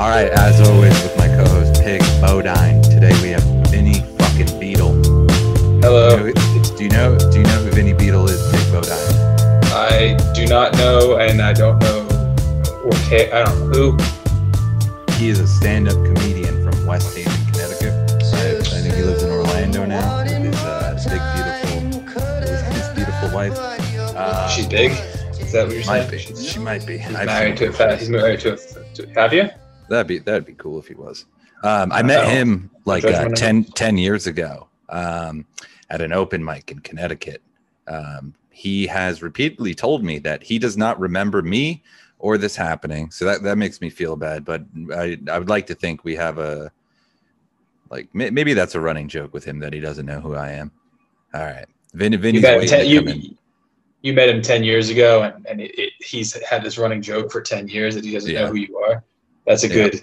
All right, as always, with my co-host Pig Bodine. Today we have Vinny fucking Beedle. Hello. You know- Do you know? Do you know who Vinny Beedle is? Pig Bodine. I do not know, and I don't know or care. I don't know who. He is a stand-up comedian from West Haven, Connecticut. I, I think he lives in Orlando now with his uh, big, beautiful, his, his beautiful wife. Uh, She's big. Is that what you're might saying? be. She might be. he's I- married to a fat. He's married to a. To, have you? That'd be that'd be cool if he was. Um, I met Oh. him like uh, 10, 10 years ago um, at an open mic in Connecticut. Um, he has repeatedly told me that he does not remember me or this happening, so that that makes me feel bad. But I I would like to think we have a like may, maybe that's a running joke with him that he doesn't know who I am. All right, Vin, You Vinny's met him ten. to come in. You, you met him ten years ago, and, and it, it, he's had this running joke for ten years that he doesn't Yeah. know who you are. That's a Yeah. good.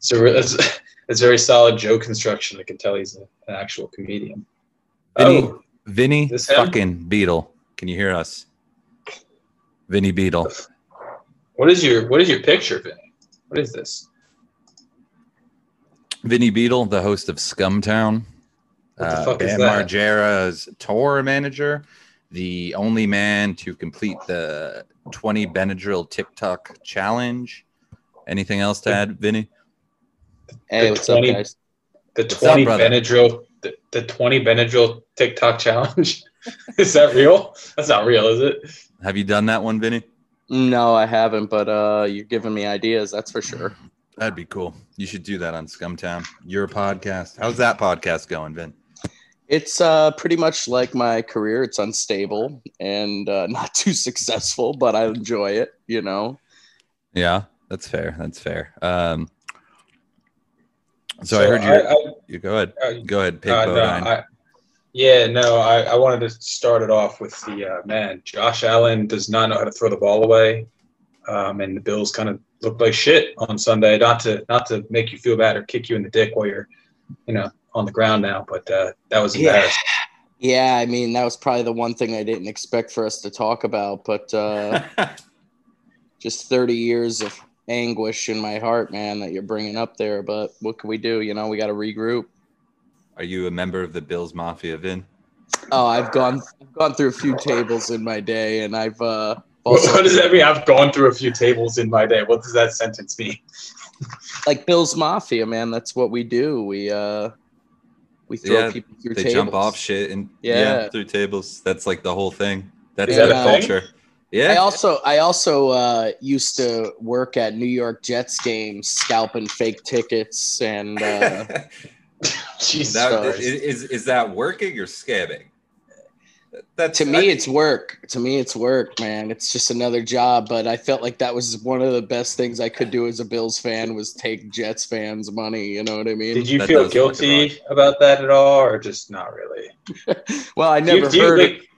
So that's that's very solid joke construction. I can tell he's a, an actual comedian. Vinny, Oh, Vinny This fucking Beedle. Can you hear us? Vinny Beedle. what is your what is your picture, Vinny? What is this? Vinny Beedle, the host of Scumtown. What the Uh, Bam? Margera's tour manager, the only man to complete the 20 Benadryl TikTok challenge. Anything else to add, Vinny? Hey, The what's 20 up, guys? The What's up, twenty? Benadryl, the, the twenty Benadryl TikTok challenge. is that real? That's not real, is it? Have you done that one, Vinny? No, I haven't, but uh, you're giving me ideas. That's for sure. That'd be cool. You should do that on Scumtown. Your podcast. How's that podcast going, Vin? It's uh, pretty much like my career. It's unstable and uh, not too successful, but I enjoy it. You know. Yeah, that's fair. That's fair. Um, so, I heard you. I, you go ahead. I, Go ahead, Pig uh, no, I, yeah, no, I, I wanted to start it off with the uh, man. Josh Allen does not know how to throw the ball away, um, and the Bills kind of looked like shit on Sunday. Not to not to make you feel bad or kick you in the dick while you're, you know, on the ground now, but uh, that was Yeah. Yeah, I mean that was probably the one thing I didn't expect for us to talk about, but uh, just 30 years of anguish in my heart, man, that you're bringing up there. But what can we do? You know, we got to regroup. Are you a member of the Bills Mafia, Vin? Oh, I've gone I've gone through a few tables in my day, and I've uh, What, also what does that mean? I've gone through a few tables in my day. What does that sentence mean? like Bill's Mafia, man. That's what we do. We uh, we throw Yeah, people through They tables. jump off shit and yeah. Yeah. through tables. That's like the whole thing. That's Is the that a thing? culture. I also I also uh, used to work at New York Jets games, scalping fake tickets, and uh, Jesus That- is, is is that working or scamming? That's to me I- it's work. To me it's work, man. It's just another job. But I felt like that was one of the best things I could do as a Bills fan was take Jets fans' money. You know what I mean? Did you That feel guilty about that at all, or just not really? well, I Do you- never do heard. it. like,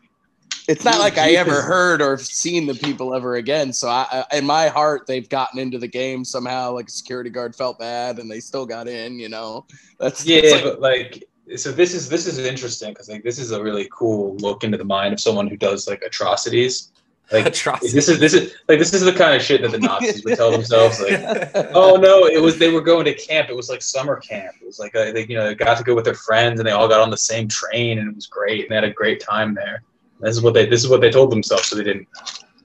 It's not like do I ever heard or seen the people ever again. So I, I, in my heart, they've gotten into the game somehow. Like a security guard felt bad, and they still got in. You know, that's yeah, that's like- but like, so this is this is interesting because like this is a really cool look into the mind of someone who does like atrocities. Like Atrocity. this is this is like this is the kind of shit that the Nazis would tell themselves. Like, oh no, it was they were going to camp. It was like summer camp. It was like a, they you know they got to go with their friends and they all got on the same train and it was great and they had a great time there. This is what they this is what they told themselves so they didn't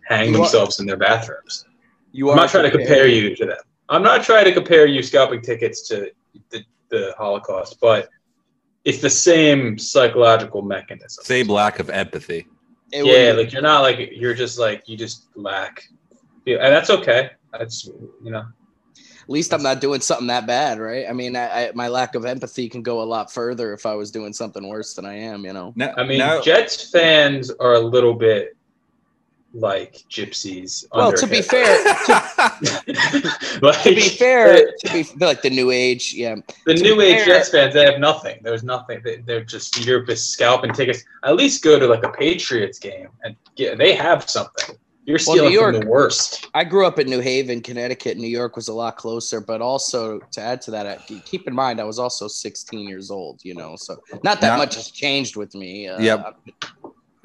hang You are- themselves in their bathrooms. you I'm are not trying to compare you to them. I'm not trying to compare you scalping tickets to the, the Holocaust, but it's the same psychological mechanism. Same lack of empathy. It yeah, would- like you're not like you're just like you just lack, and that's okay. That's you know, at least I'm not doing something that bad, right? I mean, I, I, my lack of empathy can go a lot further if I was doing something worse than I am. You know. Now, I mean, now, Jets fans are a little bit like gypsies. Well, to be Hitler. fair, like, to be fair, to be like the new age, yeah. The To new age fair- Jets fans, they have nothing. There's nothing. They, they're just you're just scalping tickets. At least go to like a Patriots game and get. They have something. You're Well, New stealing from York- the worst. I grew up in New Haven, Connecticut. New York was a lot closer, but also to add to that, I- keep in mind I was also 16 years old. You know, so not that Now- much has changed with me. Uh, Yep.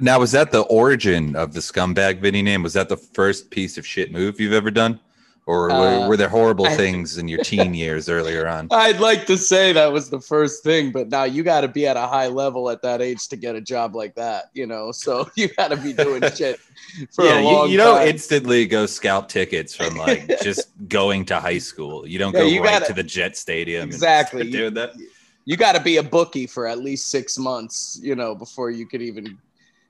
now was that the origin of the scumbag Vinny name? Was that the first piece of shit move you've ever done? Or Uh, were, were there horrible I- things in your teen years earlier on? I'd like to say that was the first thing, but now you got to be at a high level at that age to get a job like that, you know. So you got to be doing shit for yeah, a you, long you don't instantly go scalp tickets from like just going to high school. You don't Yeah, go you right gotta- to the Jet Stadium. and Exactly. start doing that. you got to be a bookie for at least six months, you know, before you could even.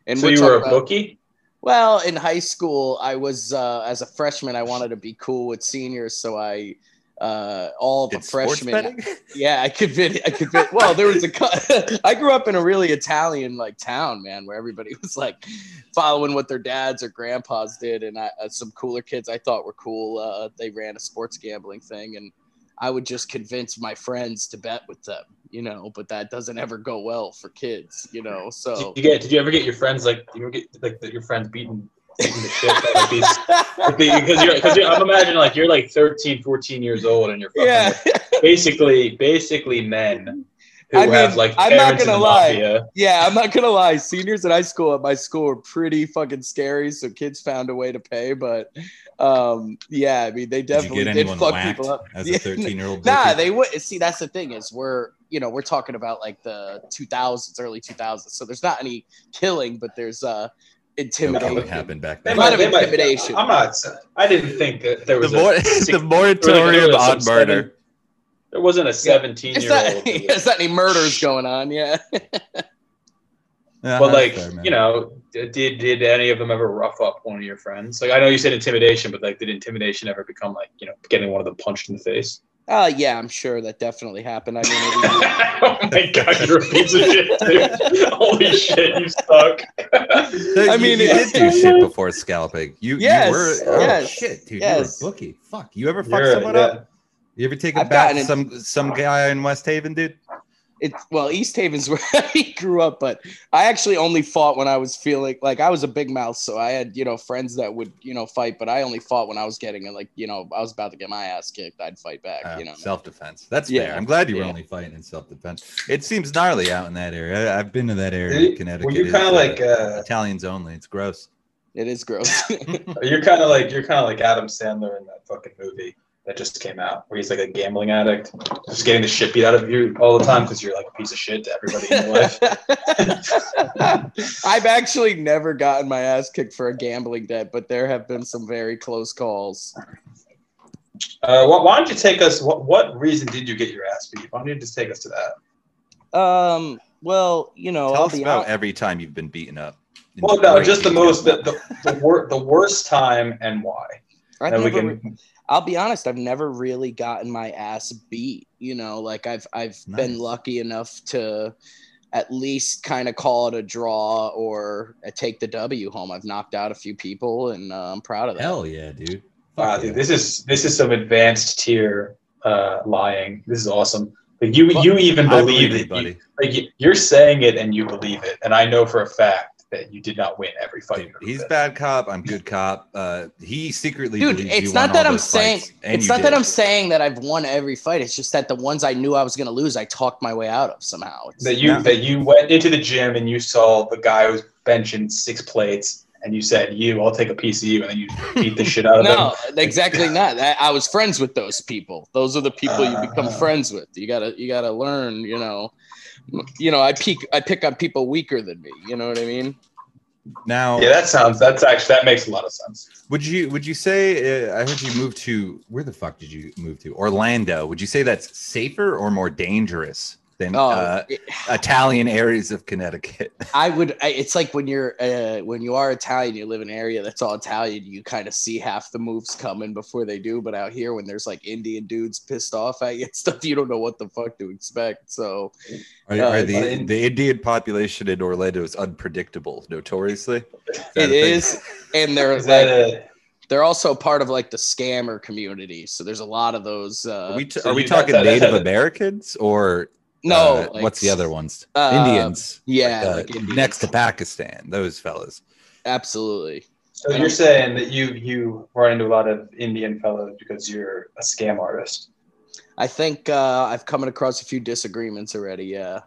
And so you were a about- bookie? Well, in high school, I was uh, as a freshman. I wanted to be cool with seniors, so I uh, all the freshmen. Yeah, I could fit. I could fit. Well, there was a. I grew up in a really Italian like town, man, where everybody was like following what their dads or grandpas did, and I, uh, some cooler kids I thought were cool. Uh, they ran a sports gambling thing, and I would just convince my friends to bet with them, you know. But that doesn't ever go well for kids, you know. So. Did you get? Did you ever get your friends like? You ever get like your friends beating, beating the shit these? Because you're, because you're, I'm imagining like you're like 13, 14 years old, and you're fucking yeah. basically, basically men who I mean, have like I'm not gonna lie. mafia. Yeah, I'm not gonna lie. Seniors in high school at my school were pretty fucking scary, so kids found a way to pay. But um, yeah, I mean, they definitely get did fuck people up. as Yeah. a 13 year old? Nah, they would see. That's the thing is we're you know we're talking about like the 2000s, early 2000s. So there's not any killing, but there's uh What intimidation. happened back They then? might have they intimidation. I'm not. I didn't think that there The, was mor- a six- the moratorium on some murder. Seven- There wasn't a 17 It's year not, old. it's not any murders going on. Yeah. Yeah, But like, fair, you know, did did any of them ever rough up one of your friends? Like, I know you said intimidation, but like, did intimidation ever become like, you know, getting one of them punched in the face? Uh, yeah, I'm sure that definitely happened. I mean, it oh my god, you're a piece of shit, dude. Holy shit, you suck. I mean, you it- did do shit before scalping. You, Yes, you were. Oh yes, shit, dude, yes. you were a bookie. Fuck, you ever fuck You're- someone yeah. up? You ever take a I've bat gotten some some guy in West Haven, dude? it's well east haven's where i grew up but i actually only fought when i was feeling like i was a big mouth so i had you know friends that would you know fight but i only fought when i was getting like you know i was about to get my ass kicked i'd fight back Uh, you know self defense. That's Yeah, fair. I'm glad you were yeah. only fighting in self defense. It seems gnarly out in that area. I, I've been to that area Did- in Connecticut. Were you It's, kind of uh, like, uh, Italians only. It's gross. it is gross you're kind of like, you're kind of like Adam Sandler in that fucking movie that just came out, where he's like a gambling addict, just getting the shit beat out of you all the time because you're like a piece of shit to everybody in your life. i've actually never gotten my ass kicked for a gambling debt but there have been some very close calls Uh, why, why don't you take us? What, what reason did you get your ass beat? Why don't you just take us to that? um well you know Tell i'll us about honest every time you've been beaten up. Well, no, just the most, the the, the, wor- the worst time and why. I've And we never- can, I'll be honest, I've never really gotten my ass beat. You know, like I've I've been lucky enough to at least kind of call it a draw or take the W home. I've knocked out a few people, and uh, I'm proud of that. Hell yeah, dude. wow, Fuck dude, this is this is some advanced tier uh, lying. This is awesome. Like you, you even believe, believe it, it, buddy. You, like you're saying it and you believe it, and I know for a fact that you did not win every fight. Dude, he's bad cop. I'm good cop. Uh, he secretly Dude, believes you it's won not that I'm saying fights, it's you not that. I'm saying that I've won every fight. It's just that the ones I knew I was going to lose, I talked my way out of somehow. It's, that you Yeah. that you went into the gym and you saw the guy who was benching six plates, and you said, "You, I'll take a piece of you," and then you beat the shit out of no, him. exactly not. I, I was friends with those people. Those are the people you become Uh. friends with. You gotta you gotta learn. You know, you know. I peak. I pick on people weaker than me. You know what I mean? Now, Yeah, that sounds. That's actually that makes a lot of sense. would you would you say? Uh, I heard you moved to where the fuck did you move to? Orlando. Would you say that's safer or more dangerous than Oh, uh, it- Italian areas of Connecticut? I would. It's like when you're uh, when you are Italian, you live in an area that's all Italian. You kind of see half the moves coming before they do. But out here, when there's like Indian dudes pissed off at you and stuff, you don't know what the fuck to expect. So Are, Uh, are the but- the Indian population in Orlando is unpredictable, notoriously. Is that it a thing? is, and they're Is that like a, they're also part of like the scammer community. So there's a lot of those. Uh, Are we, t- are we talking that's- that's- Native Americans or no, uh, like, what's the other ones? uh, Indians. Yeah, uh, like Indians. next to Pakistan, those fellas. absolutely. so you're saying that you you run into a lot of Indian fellows because you're a scam artist. I think uh, I've come across a few disagreements already. Yeah.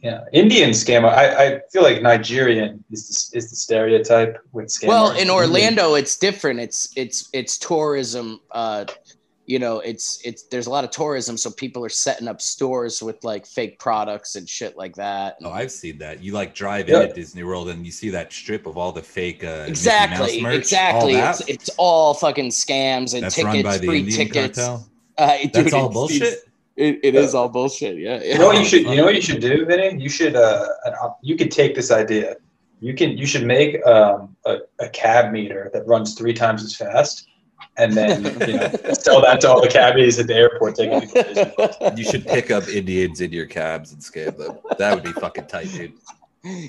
Yeah, Indian scam. I, I feel like Nigerian is the, is the stereotype with scam. Well, artists. in Orlando, it's different. It's it's it's tourism. You know, it's it's there's a lot of tourism, so people are setting up stores with like fake products and shit like that. Oh, I've seen that. You like drive Yeah. in at Disney World and you see that strip of all the fake uh, Mickey Mouse exactly, merch, exactly. that? It's it's all fucking scams and That's tickets, run by the free Indian tickets. cartel. Uh, dude, That's all bullshit. it's- It, it is all bullshit. Yeah. yeah. You know what you should you know what you should do, Vinny? You should uh you could take this idea. You can you should make um a, a cab meter that runs three times as fast and then you know sell that to all the cabbies at the airport taking people to You should pick up Indians in your cabs and scam them. That would be fucking tight, dude.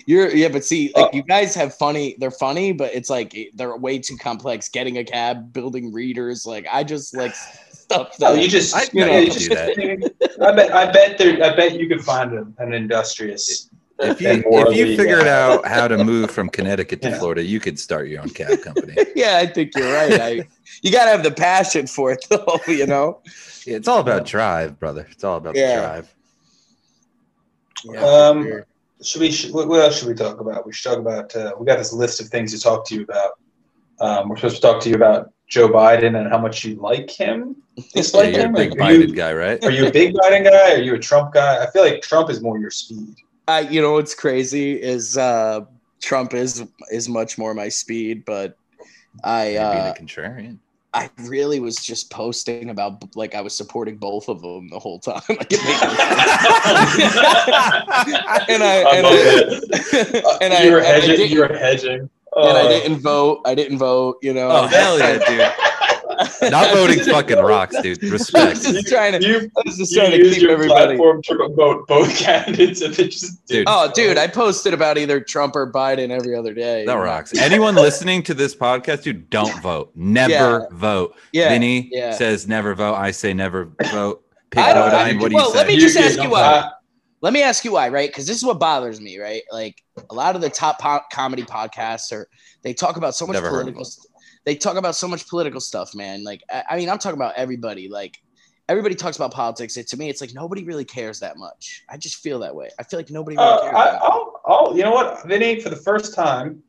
You're yeah, but see, like Oh. you guys have funny. They're funny, but it's like they're way too complex. Getting a cab, building readers. Like I just like stuff oh, that No, you just I- you know, I you just I bet I bet there I bet you could find a, an industrious If you if you figured uh, out how to move from Connecticut to Yeah. Florida, you could start your own cab company. yeah, I think you're right. I you gotta have the passion for it though, you know. Yeah, it's all about drive, brother. It's all about Yeah. the drive. Um, should we? Should, what what else should we talk about? We should talk about. Uh, we got this list of things to talk to you about. Um, we're supposed to talk to you about Joe Biden and how much you like him. Yeah, Dislike you're a him. big Like, are, you, Biden guy, right? are you a big Biden guy? Are you a Trump guy? I feel like Trump is more your speed. I, you know what's crazy is uh, Trump is is much more my speed, but I You're being uh, a contrarian. I really was just posting about like I was supporting both of them the whole time. Like, it made no and I I and I, Uh, and I, you were and I hedging. you were hedging. and I Oh. didn't vote. I didn't vote. You know. Oh hell yeah, dude! Not voting fucking rocks, dude. I was Respect. just trying to. You, I was just you trying to used keep your everybody. platform to promote both candidates, and they just Dude. Oh, dude, I posted about either Trump or Biden every other day. That rocks. Anyone listening to this podcast, dude, don't vote. Never Yeah. vote. Yeah. Vinny yeah. says never vote. I say never vote. Pick I don't- Bodine. What do well, you say? let me just ask you don't- why. Let me ask you why, right? Because this is what bothers me, right? Like a lot of the top po- comedy podcasts are they talk about so much Never heard of political. st- They talk about so much political stuff, man. Like I, I mean, I'm talking about everybody. Like everybody talks about politics. It, to me, it's like nobody really cares that much. I just feel that way. I feel like nobody really Uh, cares. I. I'll, I'll, you know what, Vinny, for the first time,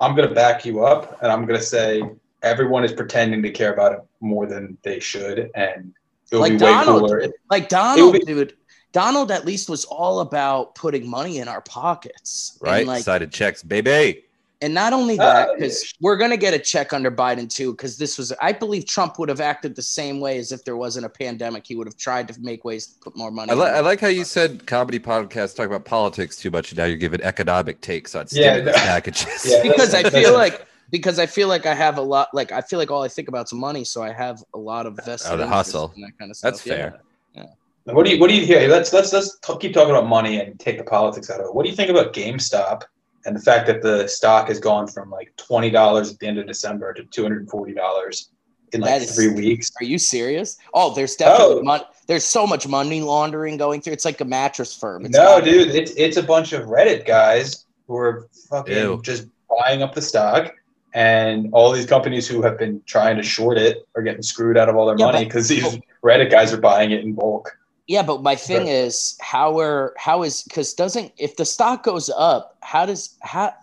I'm going to back you up and I'm going to say everyone is pretending to care about it more than they should. And it'll Like be way Donald. cooler. Like Donald, be- dude. Donald at least was all about putting money in our pockets, And, right? like, Sided checks, baby. And not only Uh, that, because we're gonna get a check under Biden too, because this was I believe Trump would have acted the same way as if there wasn't a pandemic. He would have tried to make ways to put more money. I, li- I like how you said comedy podcasts talk about politics too much. and Now you're giving economic takes on Yeah, stimulus no. packages. Yeah. because I feel like because I feel like I have a lot like I feel like all I think about is money, so I have a lot of vested Oh, the hustle. and that kind of stuff. That's fair. Yeah. fair. What do you, what do you hear? Let's, let's, let's t- keep talking about money and take the politics out of it. What do you think about GameStop and the fact that the stock has gone from like $20 at the end of December to $240 in like That is- three weeks? Are you serious? Oh, there's definitely Oh. mon- there's so much money laundering going through. It's like a mattress firm. It's no, got- dude, it's it's a bunch of Reddit guys who are fucking Ew. just buying up the stock, and all these companies who have been trying to short it are getting screwed out of all their Yeah, money because these Reddit guys are buying it in bulk. Yeah, but my thing Right. is how are how is because doesn't if the stock goes up, how does how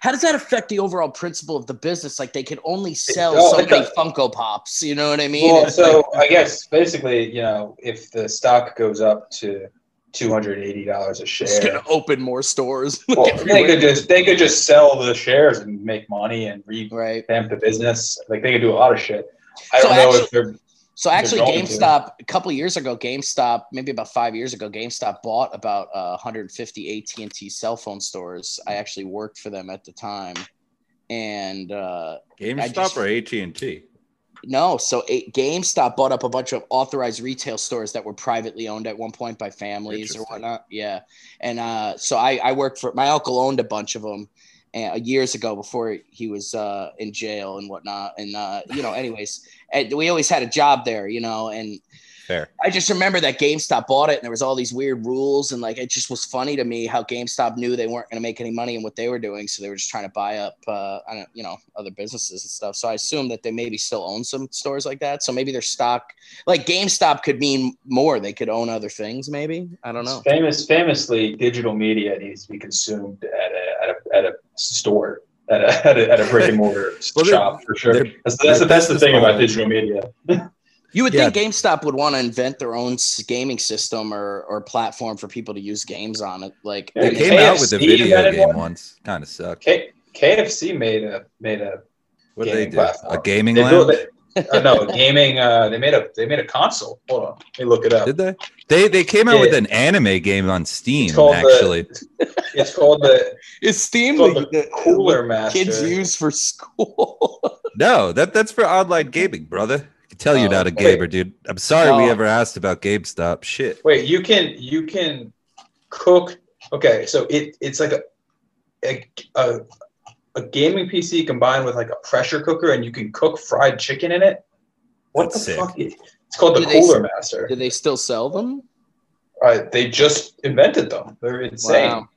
how does that affect the overall principle of the business? Like they can only sell oh, so many. Funko Pops. You know what I mean? Well, It's so like- I guess basically, you know, if the stock goes up to two hundred eighty dollars a it's share, gonna open more stores. well, they could just they could just sell the shares and make money and revamp right. the business. Like they could do a lot of shit. I So don't know actually- if they're So actually, going to. GameStop a couple of years ago, GameStop maybe about five years ago, GameStop bought about uh, 150 AT and T cell phone stores. I actually worked for them at the time, and uh, GameStop just- or AT and T? No, so a, GameStop bought up a bunch of authorized retail stores that were privately owned at one point by families or whatnot. Yeah, and uh, so I, I worked for my uncle owned a bunch of them uh, years ago before he was uh, in jail and whatnot. And uh, you know, anyways, and we always had a job there, you know, and Fair. I just remember that GameStop bought it and there was all these weird rules and like it just was funny to me how GameStop knew they weren't going to make any money in what they were doing, so they were just trying to buy up, uh, I don't, you know, other businesses and stuff. So I assume that they maybe still own some stores like that. So maybe their stock, like GameStop, could mean more. They could own other things. Maybe I don't know. Famous, famously, digital media needs to be consumed at a at a, at a store. At a, at a, at a brick and mortar Well, shop for sure. That's, that's, the, that's the thing about digital media. You would Yeah. think GameStop would want to invent their own gaming system or, or platform for people to use games on it. Like, Yeah, They came they- out with a video game one? once. Kind of sucked. K- KFC made a made a What did they gaming do? platform. A gaming they lounge? it, uh, no a gaming. Uh, they made a they made a console. Hold on, let me look it up. Did they? They they came out Yeah. with an anime game on Steam. It's Actually, the it's called the, It's Steam it's the, the the- Cooler what Master. kids use for school? no, that that's for online gaming, brother. I can tell you're Oh, not a okay. gamer, dude. I'm sorry we ever asked about GameStop. Shit. Wait, you can you can cook. Okay, so it it's like a a, a a gaming PC combined with like a pressure cooker, and you can cook fried chicken in it. What That's the sick. fuck? is- It's called the Do they Cooler s- Master. Do they still sell them? Uh, they just invented them. They're insane. Wow.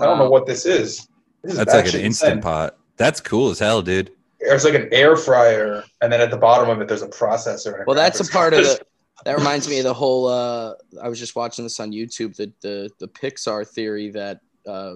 I don't know what this is. This is That's like an actually instant insane. pot. That's cool as hell, dude. It's like an air fryer, and then at the bottom of it, there's a processor. A Well, that's a part of card. the. That reminds me of the whole. Uh, I was just watching this on YouTube. The the the Pixar theory that uh,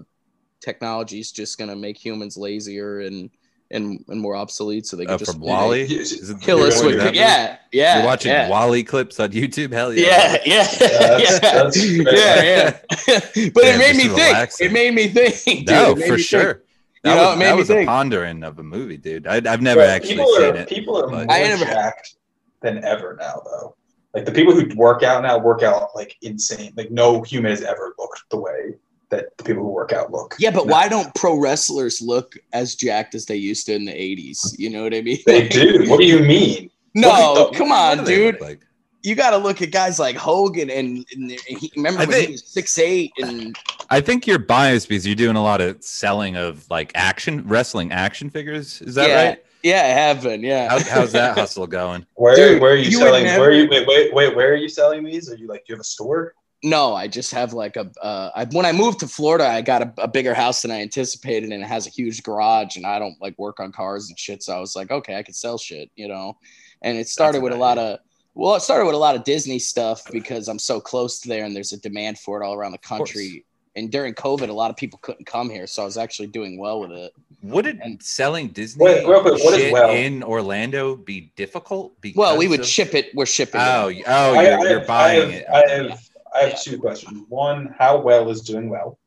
technology is just going to make humans lazier and and and more obsolete, so they can Uh, just from WALL-E. Is it- kill us with. that? Yeah, yeah. You're watching yeah. WALL-E clips on YouTube. Hell yeah. Yeah, yeah, that's- yeah, that's yeah, yeah. but Damn, it made me think. relaxing. It made me think. Dude. no, for me think. sure. That You know, was, it made that me was a pondering of a movie, dude. I, I've never But actually people seen are, it. People are but- more I never- jacked than ever now, though. Like the people who work out now work out like insane. Like no human has ever looked the way that the people who work out look. Yeah, but No. why don't pro wrestlers look as jacked as they used to in the '80s? You know what I mean? They do. What do you mean? No, the- come on, dude. like? You got to look at guys like Hogan and, and he, remember I when he was six eight and I think you're biased because you're doing a lot of selling of like action wrestling action figures. Is that yeah, right? Yeah, I have been. Yeah. How, how's that hustle going? Where Dude, where are you, you selling? never- Where are you wait, wait wait where are you selling these? Are you like do you have a store? No, I just have like a. Uh, I, when I moved to Florida, I got a, a bigger house than I anticipated, and it has a huge garage. And I don't like work on cars and shit, so I was like, okay, I could sell shit, you know. And it started a with a lot of. Well, it started with a lot of Disney stuff because I'm so close to there, and there's a demand for it all around the country. And during COVID, a lot of people couldn't come here, so I was actually doing well with it. Would it And- selling Disney Wait, real quick, what is shit well? in Orlando be difficult? Well, we would of- ship it. We're shipping. Oh, it. oh, you're, I you're have- buying I have, it. I have have two questions. One, how well is doing well?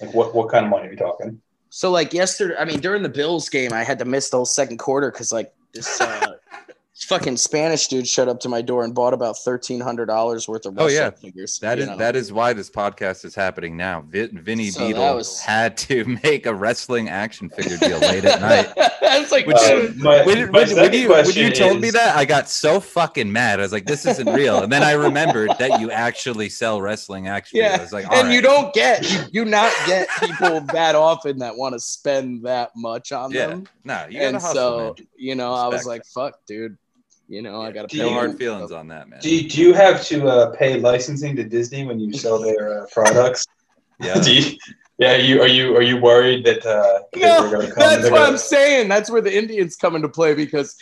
Like what what kind of money are we talking? So like yesterday, I mean during the Bills game, I had to miss the whole second quarter because like this uh, fucking Spanish dude showed up to my door and bought about thirteen hundred dollars worth of Oh, wrestling yeah. figures. That you is know? that is why this podcast is happening now. Vin, Vinny So Beedle was- had to make a wrestling action figure deal late at night. That's like, Which- Uh, my, When, my when, when you, when you told me that, I got so fucking mad. I was like, "This isn't real." And then I remembered that you actually sell wrestling action. Yeah, figures. I was like, and right." you don't get you do not get people that often that want to spend that much on yeah, them. no, you gotta and hustle, so man. you know, I was like, fuck, dude. You know, I gotta Do no hard feelings on that, man. Do you, do you have to uh, pay licensing to Disney when you sell their uh, products? Yeah, Do you, yeah, you are you are you worried that uh, No, they're gonna come? That's what gonna- I'm saying. That's where the Indians come into play because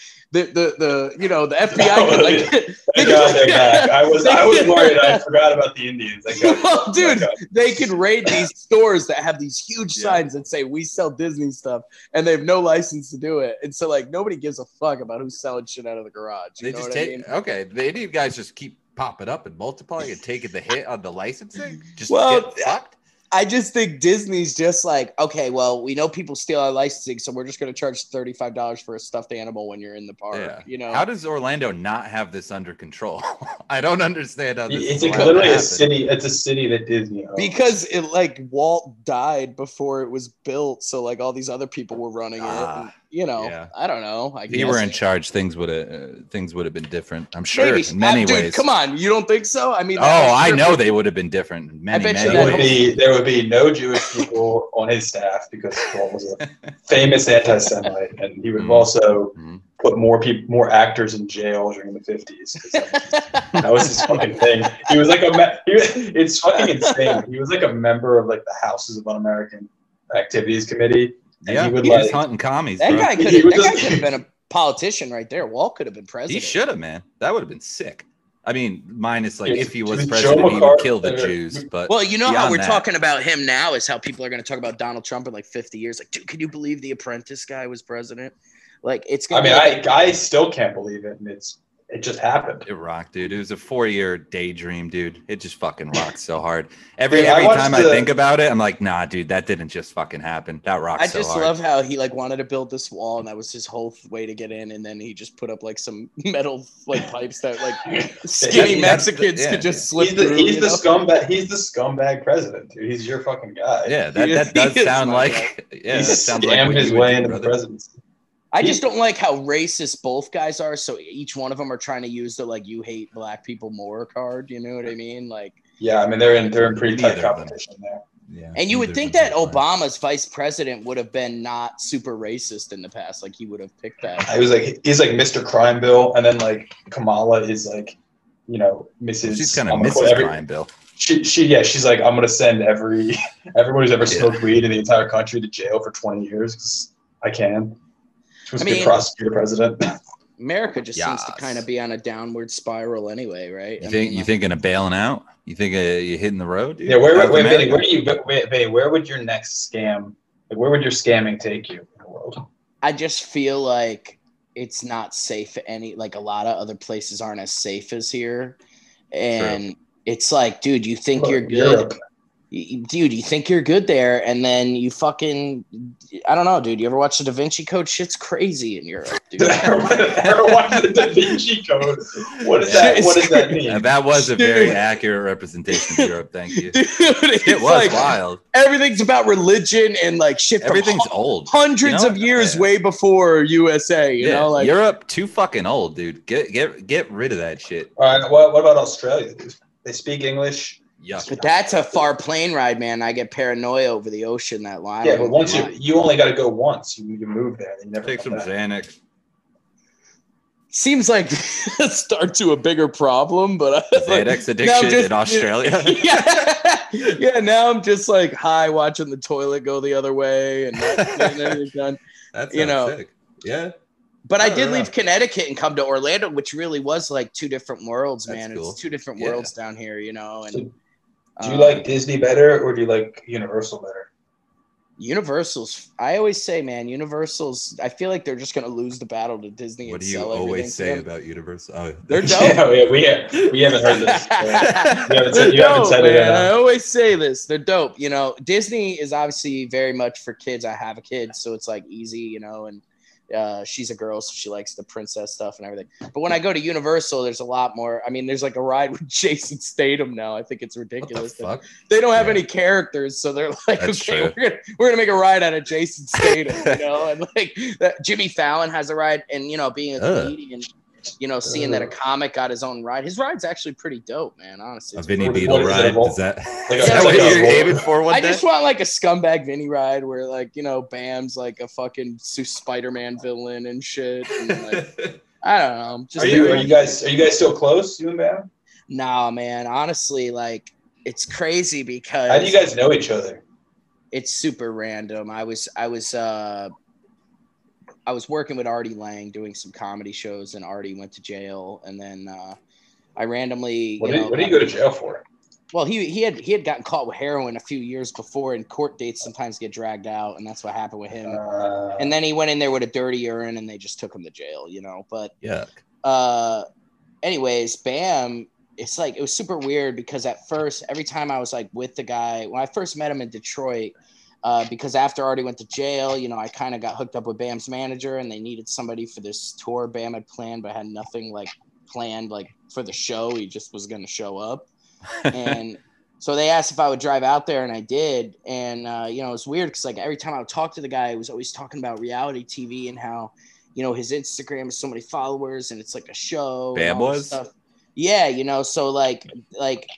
the the, the you know the FBI could like Thank God they're back. I was I was worried. I forgot about the Indians. Thank God. well, dude, Back they can raid these stores that have these huge Yeah. signs that say we sell Disney stuff, and they have no license to do it. And so, like, nobody gives a fuck about who's selling shit out of the garage. You they know just what take. I mean? Okay, the Indian guys just keep popping up and multiplying and taking the hit on the licensing. Just Well, get fucked. I just think Disney's just like, okay, well, we know people steal our licensing, so we're just going to charge thirty five dollars for a stuffed animal when you're in the park. Yeah. You know, How does Orlando not have this under control? I don't understand how this. It's is a, literally to a city. It's a city that Disney owns. because it like Walt died before it was built, so like all these other people were running it. Ah, and, you know, yeah. I don't know. I If he guess. were in charge, things would have uh, things would have been different. I'm sure Maybe. in many Uh, dude, ways. Come on, you don't think so? I mean, Oh, I strip- know they would have been different in many, bet many there would be there would be no Jewish people on his staff because Paul was a famous anti-Semite, and he would have Mhm. also Mhm. put more people, more actors in jail during the fifties. That was his fucking thing. He was like a. Me- he, it's fucking insane. He was like a member of like the Houses of Un-American Activities Committee. And yeah, he would he was hunting commies. that bro. guy could have was that guy just- been a politician right there. Walt could have been president. He should have, man. That would have been sick. I mean, minus like if he was president, he would kill the uh, Jews. But Well, you know how we're that- talking about him now is how people are going to talk about Donald Trump in like 50 years. Like, dude, can you believe the Apprentice guy was president? Like, it's I gonna. mean, be like, I I still can't believe it, and it's it just happened. it rocked, dude. It was a four-year daydream, dude. It just fucking rocked so hard. Every Dude, every watched time I think about it, I'm like, nah, dude, that didn't just fucking happen. That rocked I so just hard. love how he like wanted to build this wall, and that was his whole way to get in. And then he just put up like some metal like pipes that like skinny That's- Mexicans yeah. could just slip He's the through. he's the know? scumbag. He's the scumbag president, dude. He's your fucking guy. yeah, that, that does sound my like yeah, he that sounds like scammed his way into the presidency. I just don't like how racist both guys are. So each one of them are trying to use the like "you hate black people more" card. You know what I mean? Like, Yeah, I mean they're in they're in pretty tight Neither competition there. Yeah, and you would think that them. Obama's vice president would have been not super racist in the past. Like he would have picked that. He was like he's like Mr. Crime Bill, and then like Kamala is like, you know, Mrs. She's kind of I'm gonna put Mrs. every- Crime Bill. She, she yeah, she's like I'm gonna send every everyone who's ever Yeah. smoked weed in the entire country to jail for 20 years because I can. She was I a good mean- prosecutor president. America just seems to kind of be on a downward spiral anyway, right? You I think mean, you like- thinking of bailing out? You think uh, you hitting the road? Dude? yeah, where South wait, Benny, where do you wait, Benny, where would your next scam like where would your scamming take you in the world? I just feel like it's not safe any like a lot of other places aren't as safe as here. And it's like, dude, you think you're good. Europe. Y- dude, you think you're good there, and then you fucking, I don't know, dude. You ever watch the Da Vinci Code? Shit's crazy in Europe, dude. Ever watch the Da Vinci Code? What does that? What does that mean? That was a very Dude. accurate representation of Europe. Thank you. Dude, It was like wild. everything's about religion and like shit Everything's hu- old. hundreds you know? of years Yeah. way before USA. You yeah, know, like Europe too fucking old, dude. Get get get rid of that shit. All right, what, what about Australia? They speak English. Yuck. But that's a far plane ride, man. I get paranoia over the ocean that line. Yeah, but once you you only got to go once. You, you move there, then you never Take some back. Xanax. seems like a start to a bigger problem, but I, like, Xanax addiction just- in Australia. yeah, yeah. Now I'm just like high, watching the toilet go the other way, and not done. That's You know. sick. Yeah. But I I did don't know. leave Connecticut and come to Orlando, which really was like two different worlds, That's man. cool. It's two different Yeah. worlds down here, you know. And So, do you um, like Disney better or do you like Universal better? Universal's? I always say, man, Universal's. I feel like they're just gonna lose the battle to Disney. What and do you sell always say about Universal? Oh, They're dope. Yeah, yeah, we have, we haven't heard this. You haven't They're said, you haven't dope, said it. I always say this. They're dope. You know, Disney is obviously very much for kids. I have a kid, so it's like easy, you know, and uh, she's a girl, so she likes the princess stuff and everything. But when I go to Universal, there's a lot more. I mean, there's like a ride with Jason Statham now. I think it's the ridiculous. fuck? They don't have Yeah. any characters, so they're like, That's okay, true. we're gonna we're gonna make a ride out of Jason Statham, you know, and like that Jimmy Fallon has a ride, and you know, being a comedian, you know, seeing that a comic got his own ride, his ride's actually pretty dope, man. Honestly, A Vinny What- Beedle what is it, ride? Vol- Is that, Like is a- that what a you're Vol- aiming for one I day? just want like a scumbag Vinny ride where like you know Bam's like a fucking Spider Man villain and shit. And, like, I don't know. Just Are you are you guys are you guys still close? You and Bam? Nah, man. Honestly, like it's crazy because How do you guys know each other? it's super random. I was I was uh I was working with Artie Lange doing some comedy shows and Artie went to jail and then uh I randomly What you do know, what do you go to jail for? well he he had he had gotten caught with heroin a few years before and court dates sometimes get dragged out and that's what happened with him. Uh, and then he went in there with a dirty urine and they just took him to jail, you know. But Yuck. uh anyways bam it's like it was super weird because at first every time i was like with the guy when i first met him in detroit uh, because after I already went to jail, you know, I kind of got hooked up with Bam's manager, and they needed somebody for this tour Bam had planned, but had nothing like planned like for the show. He just was going to show up, and so they asked if I would drive out there, and I did. And uh, you know, it's weird because like every time I would talk to the guy, he was always talking about reality TV and how you know his Instagram has so many followers and it's like a show. Bam was? stuff. Yeah, you know, so like like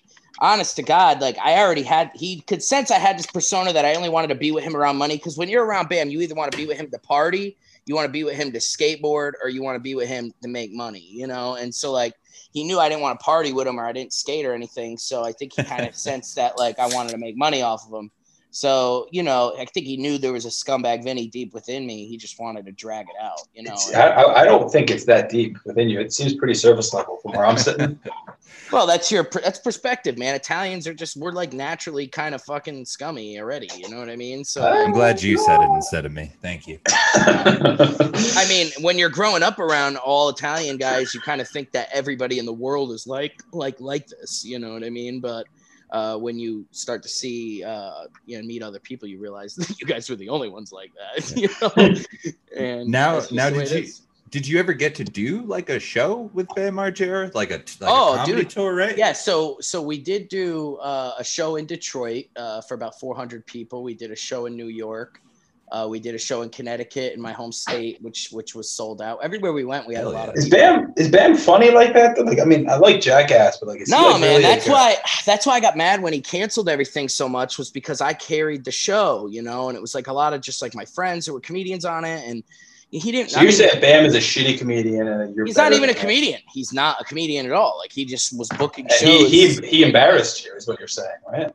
honest to God, like I already had he could sense I had this persona that I only wanted to be with him around money because when you're around Bam, you either want to be with him to party, you want to be with him to skateboard or you want to be with him to make money, you know? And so like he knew I didn't want to party with him or I didn't skate or anything. So I think he kind of sensed that like I wanted to make money off of him. So, you know, I think he knew there was a scumbag Vinny deep within me. He just wanted to drag it out, you know. I, I don't think it's that deep within you. It seems pretty surface level from where I'm sitting. well, that's your that's perspective, man. Italians are just we're like naturally kind of fucking scummy already. You know what I mean? So I'm glad you said it instead of me. Thank you. I mean, when you're growing up around all Italian guys, you kind of think that everybody in the world is like like like this. You know what I mean? But uh, when you start to see uh, you know meet other people, you realize that you guys were the only ones like that. You know? and now, now did you did you ever get to do like a show with Bam Margera, like a like oh, a comedy dude. tour, right? Yeah, so so we did do uh, a show in Detroit uh, for about 400 people. We did a show in New York. Uh, we did a show in Connecticut in my home state, which which was sold out. Everywhere we went, we had Hell a lot yeah. of. Is Bam is Bam funny like that? Though? Like I mean, I like Jackass, but like is he, No, like, man, really that's a- why that's why I got mad when he canceled everything so much was because I carried the show, you know, and it was like a lot of just like my friends who were comedians on it, and he didn't. So you're saying Bam is a shitty comedian and you're he's not even a than him? comedian. He's not a comedian at all. Like he just was booking shows. He, he he embarrassed you, is what you're saying, right?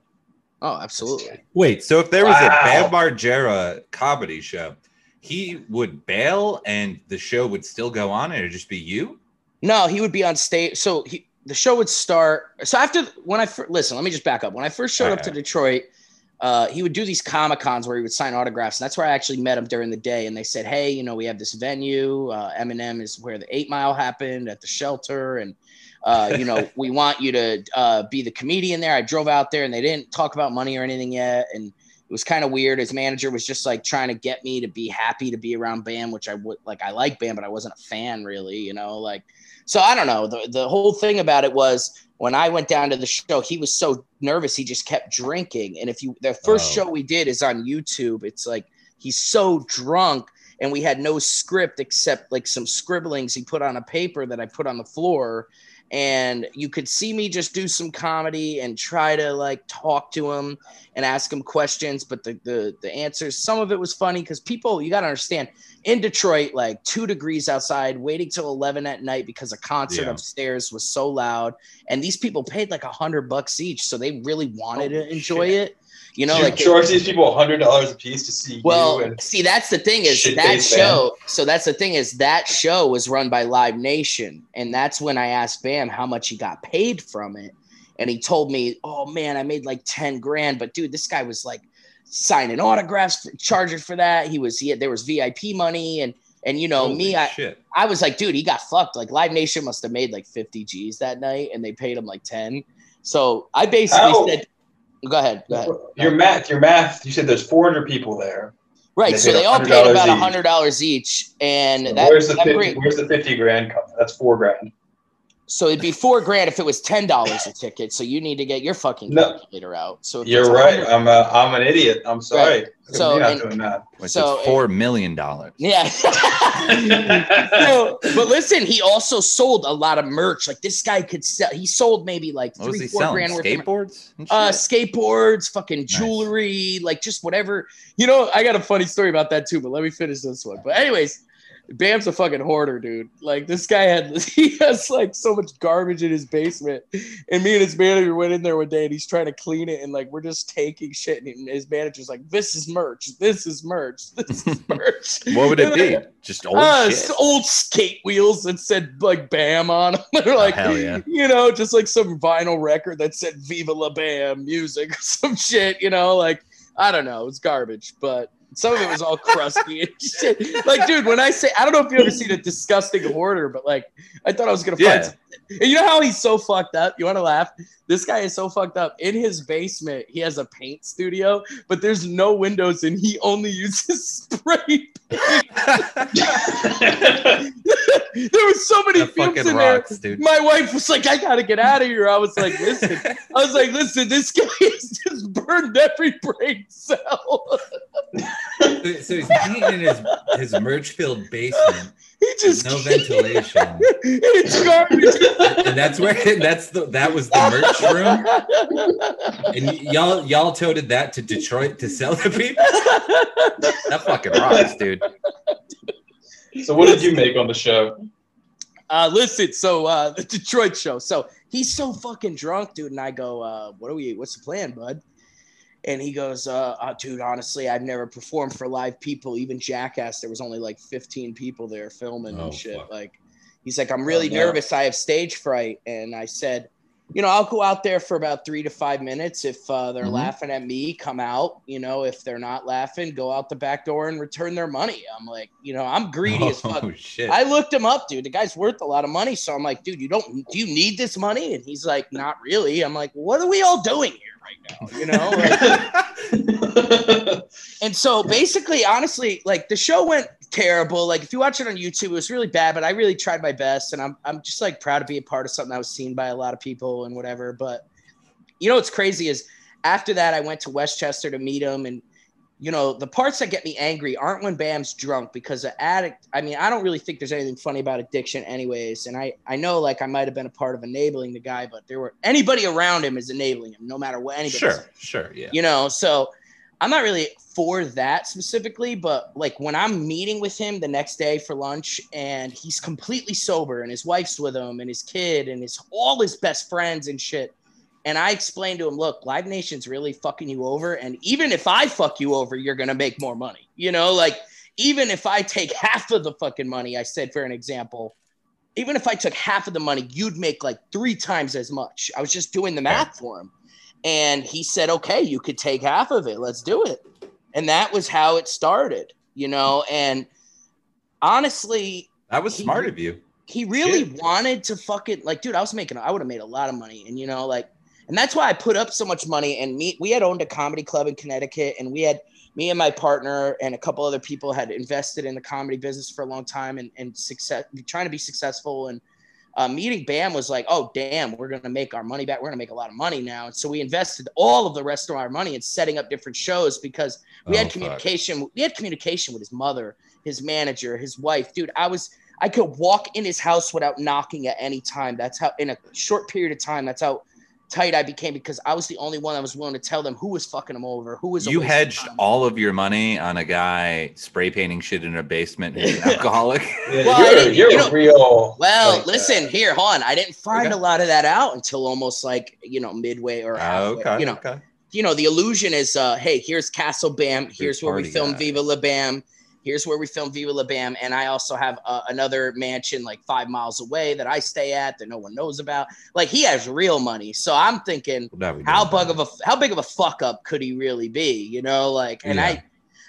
Oh, absolutely. Wait, so if there was Wow. a Bam Margera comedy show, he would bail and the show would still go on, and it'd just be you. No, he would be on stage. So he, the show would start. So after when I fir- listen, let me just back up. When I first showed up to Detroit, uh, he would do these comic cons where he would sign autographs, and that's where I actually met him during the day. And they said, "Hey, you know, we have this venue. Uh, Eminem is where the Eight Mile happened at the shelter, and uh, you know, we want you to uh, be the comedian there." I drove out there, and they didn't talk about money or anything yet, and it was kind of weird. His manager was just like trying to get me to be happy to be around Bam, which I would like. I like Bam, but I wasn't a fan really, you know, like. So I don't know. The the whole thing about it was when I went down to the show, he was so nervous he just kept drinking. And if you the first Oh. show we did is on YouTube, it's like he's so drunk and we had no script except like some scribblings he put on a paper that I put on the floor. And you could see me just do some comedy and try to like talk to him and ask him questions, but the the, the answers, some of it was funny because people, you gotta understand, in Detroit, like two degrees outside, waiting till 11 at night because a concert Yeah. upstairs was so loud. And these people paid like a hundred bucks each. So they really wanted oh, to enjoy shit. it. You know, you like, charge these people hundred dollars a piece to see well, you and see, that's the thing is that face show. So that's the thing is that show was run by Live Nation. And that's when I asked Bam how much he got paid from it. And he told me, oh man, I made like 10 grand. But dude, this guy was like signing autographs, for, charging for that. He was, he had, there was VIP money. And, and you know, Holy me, I, shit. I was like, dude, he got fucked. Like Live Nation must have made like 50 G's that night and they paid him like 10. So I basically How? said, go ahead, go ahead. your math, your math. You said there's 400 people there. Right. They So they all paid about a hundred dollars each. And So that, where's the that 50, bring- where's the 50 grand come? That's four grand. So it'd be four grand if it was ten dollars a ticket. So you need to get your fucking No. calculator out. So if You're right. I'm a, I'm an idiot. I'm sorry. So, you're not and- doing that. So, is four million dollars. Yeah. So, but listen, he also sold a lot of merch. Like this guy could sell. He sold maybe like What three, four selling? grand worth. Of, Skateboards? and uh, skateboards, fucking jewelry, like just whatever. You know, I got a funny story about that too. But let me finish this one. But anyways, Bam's a fucking hoarder, dude. Like this guy had, he has like so much garbage in his basement, and me and his manager went in there one day, and he's trying to clean it, and like we're just taking shit, and his manager's like, "This is merch. This is merch. This is merch." what would it be? Just old uh, shit. old skate wheels that said like Bam on them. They're like, hell yeah. you know, just like some vinyl record that said Viva La Bam music or some shit, you know, like I don't know, it's garbage, but some of it was all crusty and shit. Like, dude, when I say I don't know if you ever seen a disgusting hoarder, but like I thought I was gonna find something. And you know how he's so fucked up? You wanna laugh? This guy is so fucked up. In his basement, he has a paint studio, but there's no windows and he only uses spray there was so many That fumes in there. rocks, dude. My wife was like, "I gotta get out of here." I was like, "Listen," I was like, "Listen, this guy has just burned every brain cell. So, so he's eating in his his merch filled basement, he just no ventilation, it's garbage." and that's where that's the that was the merch room. And y'all y'all toted that to Detroit to sell to people. That fucking rocks, dude. So what did you make on the show? Uh, listen, so uh, the Detroit show. So he's so fucking drunk, dude. And I go, uh, what are we? What's the plan, bud? And he goes, uh, uh, dude, honestly, I've never performed for live people. Even Jackass, there was only like 15 people there filming Oh, and shit. fuck. Like, he's like, I'm really Oh, no. nervous. I have stage fright. And I said, you know, I'll go out there for about three to five minutes. If uh, they're Mhm. laughing at me, come out. You know, if they're not laughing, go out the back door and return their money. I'm like, you know, I'm greedy as fuck. Oh shit! I looked him up, dude. The guy's worth a lot of money. So I'm like, dude, you don't do you need this money? And he's like, not really. I'm like, what are we all doing here right now? You know? Like, and so basically, honestly, like the show went terrible. Like if you watch it on YouTube, it was really bad, but I really tried my best. And I'm I'm just like proud to be a part of something that was seen by a lot of people and whatever. But you know what's crazy is after that, I went to Westchester to meet him and you know, the parts that get me angry aren't when Bam's drunk because an addict, I mean, I don't really think there's anything funny about addiction anyways. And I, I know like I might have been a part of enabling the guy, but there were anybody around him is enabling him no matter what anybody sure, says sure, yeah. you know so i'm not really for that specifically but like when i'm meeting with him the next day for lunch and he's completely sober and his wife's with him and his kid and his all his best friends and shit and i explained to him look live nation's really fucking you over and even if i fuck you over you're gonna make more money. You know like even if i take half of the fucking money i said for an example even if i took half of the money you'd make like three times as much. I was just doing the math for him and he said, okay, you could take half of it. Let's do it. And that was how it started, you know. And honestly, That was He- smart of you. he really Shit. wanted to fucking like, dude, I was making, I would have made a lot of money. And, you know, like, and that's why I put up so much money. And me, we had owned a comedy club in Connecticut, and we had me and my partner and a couple other people had invested in the comedy business for a long time and, and success, trying to be successful. And uh, meeting Bam was like, oh, damn, we're going to make our money back. We're going to make a lot of money now. And so we invested all of the rest of our money in setting up different shows because we Oh, had fuck. communication. We had communication with his mother, his manager, his wife. Dude, I was, I could walk in his house without knocking at any time. That's how, in a short period of time, that's how tight I became because I was the only one that was willing to tell them who was fucking them over, who was. You waste of hedged all of your money on a guy spray painting shit in a basement who's an alcoholic. Yeah, Well, you're, you're you know- real. Well, like, listen uh, here, hold on. I didn't find Okay. a lot of that out until almost like you know midway or halfway. okay, You know, okay. you know, the illusion is, uh, hey, here's Castle Bam. Here's where we filmed guy. Viva La Bam. Here's where we filmed Viva La Bam. And I also have uh, another mansion like five miles away that I stay at that no one knows about. Like he has real money. So I'm thinking, Well, how big of a how big of a fuck up could he really be? You know, like, and Yeah. I,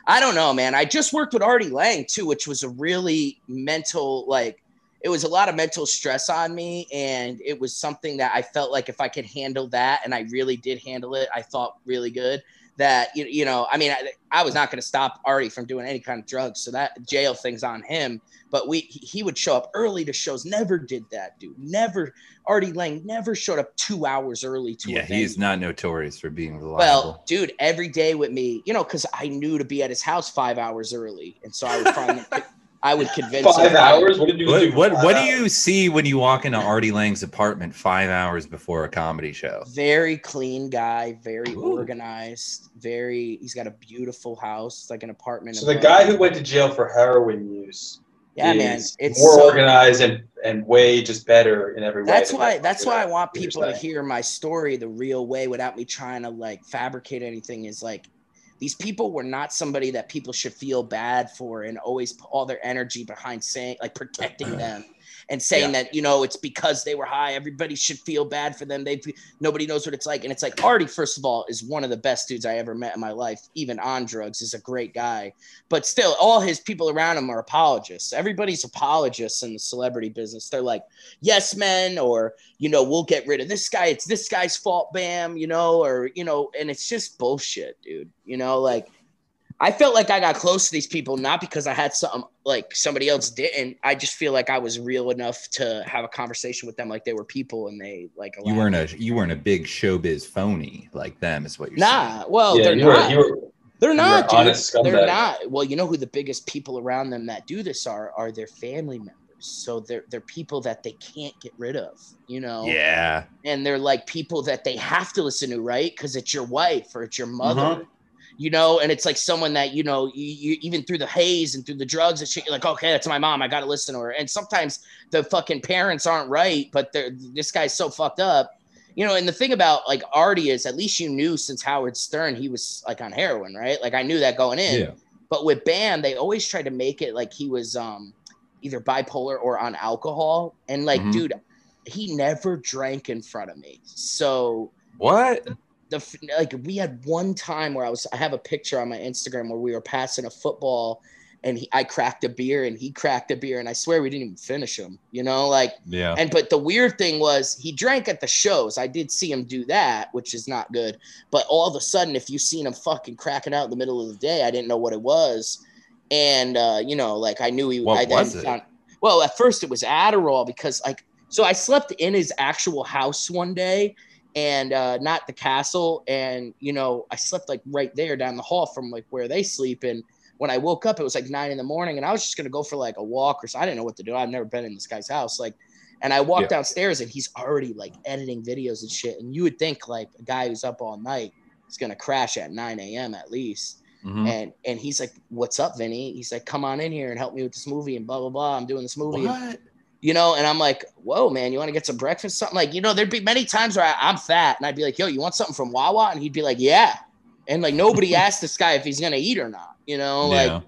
I don't know, man. I just worked with Artie Lange too, which was a really mental, like, it was a lot of mental stress on me, and it was something that I felt like if I could handle that, and I really did handle it, I thought really good. That you, you know, I mean, I, I was not going to stop Artie from doing any kind of drugs, so that jail thing's on him. But we, he he would show up early to shows. Never did that, dude. Never. Artie Lange never showed up two hours early to. Yeah, he's not notorious for being reliable. Well, dude, every day with me, you know, because I knew to be at his house five hours early, and so I would find, I would convince Five him. hours? What did you what for what, what do hours? you see when you walk into Artie Lange's apartment five hours before a comedy show? Very clean guy, very Ooh. organized, very. He's got a beautiful house, it's like an apartment. So the guy who went to jail for heroin use yeah, is man, it's more so- organized and, and way just better in every way. That's than why. That's you're why I want people to hear my story the real way without me trying to like fabricate anything. Is like these people were not somebody that people should feel bad for and always put all their energy behind saying like protecting them and saying that you know it's because they were high everybody should feel bad for them. They nobody knows what it's like. And it's like artie first of all is one of the best dudes i ever met in my life even on drugs is a great guy. But still all his people around him are apologists. Everybody's apologists in the celebrity business. They're like yes men or you know we'll get rid of this guy. It's this guy's fault bam you know or you know and it's just bullshit dude. You know like I felt like I got close to these people not because I had something like somebody else didn't. I just feel like I was real enough to have a conversation with them like they were people and they like You weren't a you weren't a big showbiz phony like them, is what you're Nah, well, yeah, they're you were, not. you were, they're were not, an dude. honest They're not. Well, you know who the biggest people around them that do this are are their family members. So they're they're people that they can't get rid of, you know. Yeah. and they're like people that they have to listen to, right? Because it's your wife or it's your mother. Uh-huh. You know, and it's like someone that you know, you, you even through the haze and through the drugs and shit, you're like, okay, that's my mom. I gotta listen to her. And sometimes the fucking parents aren't right, but they're this guy's so fucked up, you know. And the thing about like Artie is, at least you knew since Howard Stern he was like on heroin, right? Like I knew that going in. Yeah. But with Bam, they always tried to make it like he was um either bipolar or on alcohol. And like, Mhm. dude, he never drank in front of me. So What? The like we had one time where I was I have a picture on my Instagram where we were passing a football and he, I cracked a beer and he cracked a beer and I swear we didn't even finish him. You know, like Yeah. and but the weird thing was he drank at the shows. I did see him do that, which is not good. But all of a sudden, if you seen him fucking cracking out in the middle of the day, I didn't know what it was. And uh, you know, like I knew he What I was it? found- well, at first it was Adderall because like so I slept in his actual house one day and uh not the castle. And you know, I slept like right there down the hall from like where they sleep. And when I woke up, it was like nine in the morning, and I was just gonna go for like a walk or so. I didn't know what to do. I've never been in this guy's house. Like and I walked Yeah. downstairs and he's already like editing videos and shit. And you would think like a guy who's up all night is gonna crash at 9 a.m. at least. Mhm. And and he's like, What's up, Vinny? He's like, Come on in here and help me with this movie and blah blah blah. I'm doing this movie. What? You know, and I'm like, Whoa, man, you want to get some breakfast? Something like, you know, there'd be many times where I, I'm fat and I'd be like, Yo, you want something from Wawa? And he'd be like, Yeah. And like nobody asked this guy if he's gonna eat or not, you know, like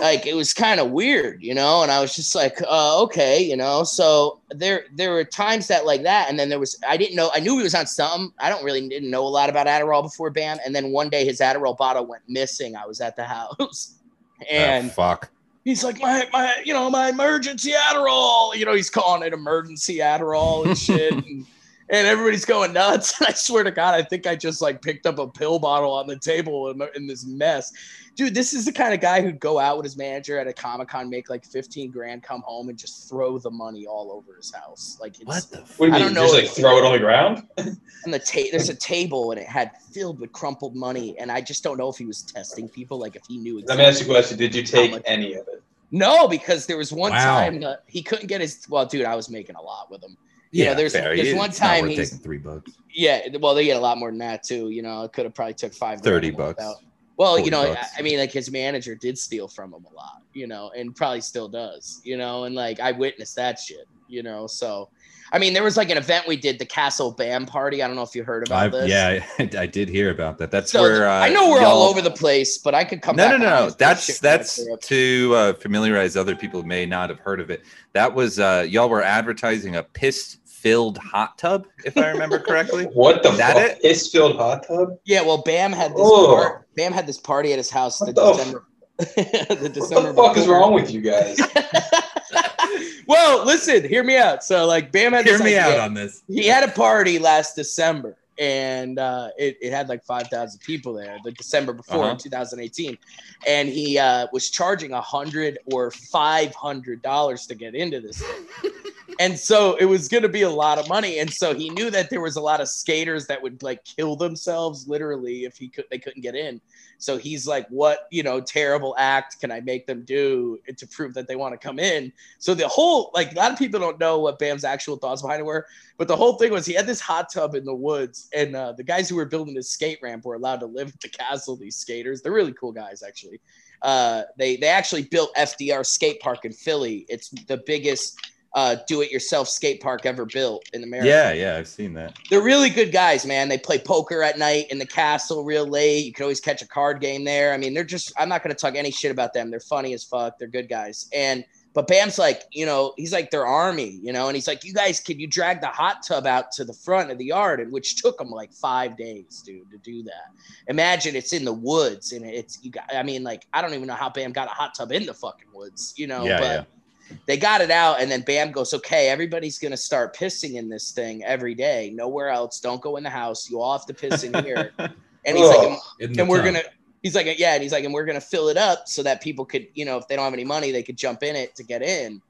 like it was kind of weird, you know, and I was just like, uh, okay, you know. So there there were times that like that, and then there was I didn't know I knew he was on something. I don't really didn't know a lot about Adderall before Bam, and then one day his Adderall bottle went missing. I was at the house, and oh, fuck. He's like, my my you know my emergency Adderall, you know, he's calling it emergency Adderall and shit. and, and everybody's going nuts. And I swear to God, I think I just like picked up a pill bottle on the table in, in this mess dude, this is the kind of guy who'd go out with his manager at a Comic Con, make like 15 grand, come home and just throw the money all over his house. Like it's What the What do you I mean? don't know Just like throw it on the ground? on the ta- there's a table and it had filled with crumpled money. And I just don't know if he was testing people, like if he knew Let me ask you a question. Did you take any of it? No, because there was one Wow. time that he couldn't get his well, dude, I was making a lot with him. You know, there's fair. there's one time he's taking three bucks. yeah, well, they get a lot more than that too. You know, it could have probably took five 30 grand to walk bucks. out. Well, you know, I. I mean, like his manager did steal from him a lot, you know, and probably still does, you know, and like I witnessed that shit, you know. So, I mean, there was like an event we did, the Castle Bam Party. I don't know if you heard about I've, this. yeah, I did hear about that. That's So where uh, I know we're all over the place, but I could come. No, no, no. That's that's when I clear up. to uh, familiarize other people who may not have heard of it. That was uh, y'all were advertising a piss-filled hot tub, if I remember correctly. What the That fuck? it? Piss filled hot tub? Yeah, well, Bam had this. Oh. Par- Bam had this party at his house. What the the December. the What December. the fuck is wrong with you guys? well, listen, hear me out. So, like, Bam had Hear this me idea. out on this. he had a party last December and uh, it, it had like 5,000 people there the December before Uh-huh. in 2018. And he uh, was charging a hundred or $500 to get into this thing. And so it was going to be a lot of money. And so he knew that there was a lot of skaters that would like kill themselves literally if he could, they couldn't get in. So he's like, what, you know, terrible act can I make them do to prove that they want to come in? So the whole, like, a lot of people don't know what Bam's actual thoughts behind it were, but the whole thing was he had this hot tub in the woods, and uh, the guys who were building this skate ramp were allowed to live at the castle. These skaters, they're really cool guys, actually. Uh, they they actually built FDR skate park in Philly. It's the biggest uh, do-it-yourself skate park ever built in America. Yeah, yeah, I've seen that. They're really good guys, man. They play poker at night in the castle real late. You can always catch a card game there. I mean, they're just I'm not gonna talk any shit about them. They're funny as fuck. They're good guys. And but Bam's like, you know, he's like their army, you know, and he's like, you guys, can you drag the hot tub out to the front of the yard? And which took him like five days, dude, to do that. Imagine it's in the woods and it's you got I mean, like, I don't even know how Bam got a hot tub in the fucking woods, you know, Yeah, but yeah. They got it out and then bam goes okay everybody's going to start pissing in this thing every day nowhere else don't go in the house you all have to piss in here and he's like Ugh. and, and we're tub. gonna he's like yeah and he's like and we're gonna fill it up so that people could you know if they don't have any money they could jump in it to get in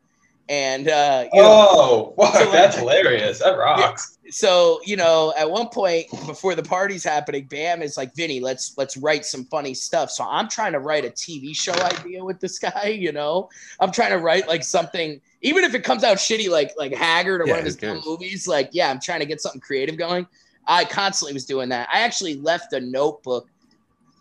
and uh you know Oh, fuck, So, like- that's hilarious. That rocks. so you know at one point before the party's happening bam is like vinny let's let's write some funny stuff. So i'm trying to write a tv show idea with this guy you know? I'm trying to write like something even if it comes out shitty like like haggard or Yeah, one of his movies like yeah i'm trying to get something creative going. I constantly was doing that. I actually left a notebook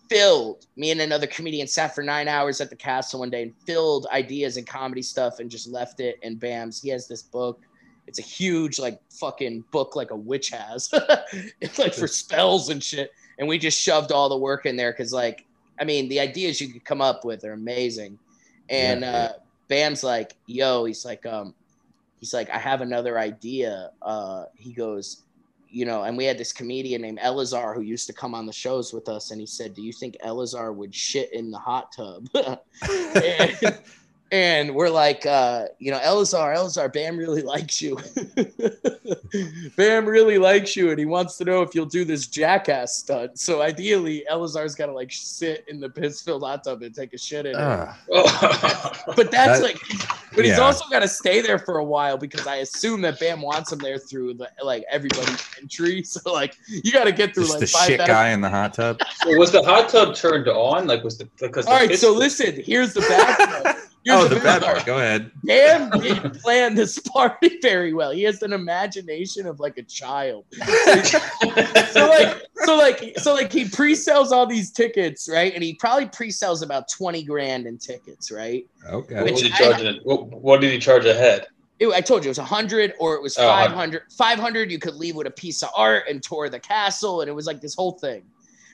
filled. Me and another comedian sat for nine hours at the castle one day and filled ideas and comedy stuff and just left it. And Bams, he has this book. It's a huge, like fucking book, like a witch has. it's like for spells and shit. And we just shoved all the work in there because, like, I mean, the ideas you could come up with are amazing. And Yeah, uh, Bam's like, yo, he's like, um, he's like, I have another idea. Uh, he goes, you know, and we had this comedian named Elazar who used to come on the shows with us, and he said, "Do you think Elazar would shit in the hot tub?" and we're like, uh, you know, Elazar, Elazar, Bam really likes you. Bam really likes you, and he wants to know if you'll do this jackass stunt. So ideally, Elazar's got to like sit in the piss-filled hot tub and take a shit in it. But that's That- like, but he's yeah. also got to stay there for a while because I assume that Bam wants him there through the like everybody's entry. So like, you got to get through Just like the five shit thousand. guy in the hot tub. So was the hot tub turned on? Like was the because the All right, piss- so listen. Here's the bad part. Here's oh, the bad part. Go ahead. Dan didn't plan this party very well. He has an imagination of like a child. so like so like so like he pre-sells all these tickets, right? And he probably pre-sells about 20 grand in tickets, right? Okay. what, was he which I- charging? What, what did he charge ahead? It, I told you it was 100 or it was Oh, 500. 500 you could leave with a piece of art and tour the castle and it was like this whole thing.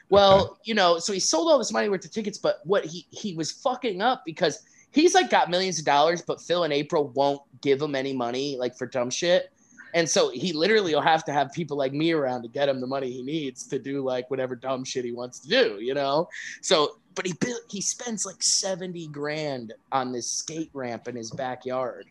Well, you know, so he sold all this money worth of tickets, but what he he was fucking up because he's like got millions of dollars, but Phil and April won't give him any money like for dumb shit. And so he literally will have to have people like me around to get him the money he needs to do like whatever dumb shit he wants to do, you know? So, but he built, he spends like 70 grand on this skate ramp in his backyard.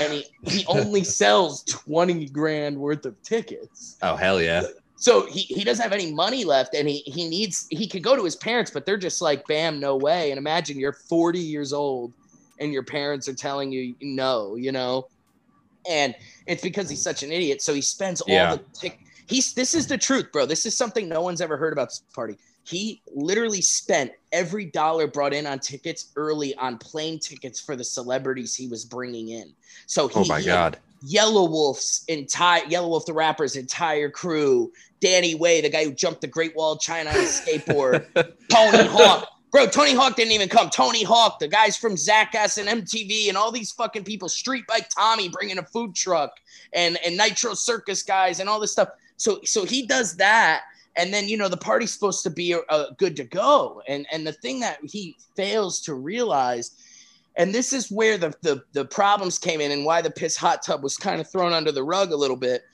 And he, he only sells 20 grand worth of tickets. Oh hell yeah. So he, he doesn't have any money left and he, he needs he could go to his parents, but they're just like, bam, no way. And imagine you're 40 years old and your parents are telling you no, you know. And it's because he's such an idiot. So he spends all Yeah. the tick he's this is the truth, bro. This is something no one's ever heard about this party. He literally spent every dollar brought in on tickets early on plane tickets for the celebrities he was bringing in. So oh he, Oh my god. Yelawolf's entire Yelawolf the rapper's entire crew, Danny Way, the guy who jumped the Great Wall of China on a skateboard, Tony Hawk. Bro, Tony Hawk didn't even come. Tony Hawk, the guys from Jackass and MTV, and all these fucking people, Street Bike Tommy bringing a food truck, and and Nitro Circus guys, and all this stuff. So so he does that, and then you know the party's supposed to be uh, good to go, and and the thing that he fails to realize and this is where the, the the problems came in and why the piss hot tub was kind of thrown under the rug a little bit.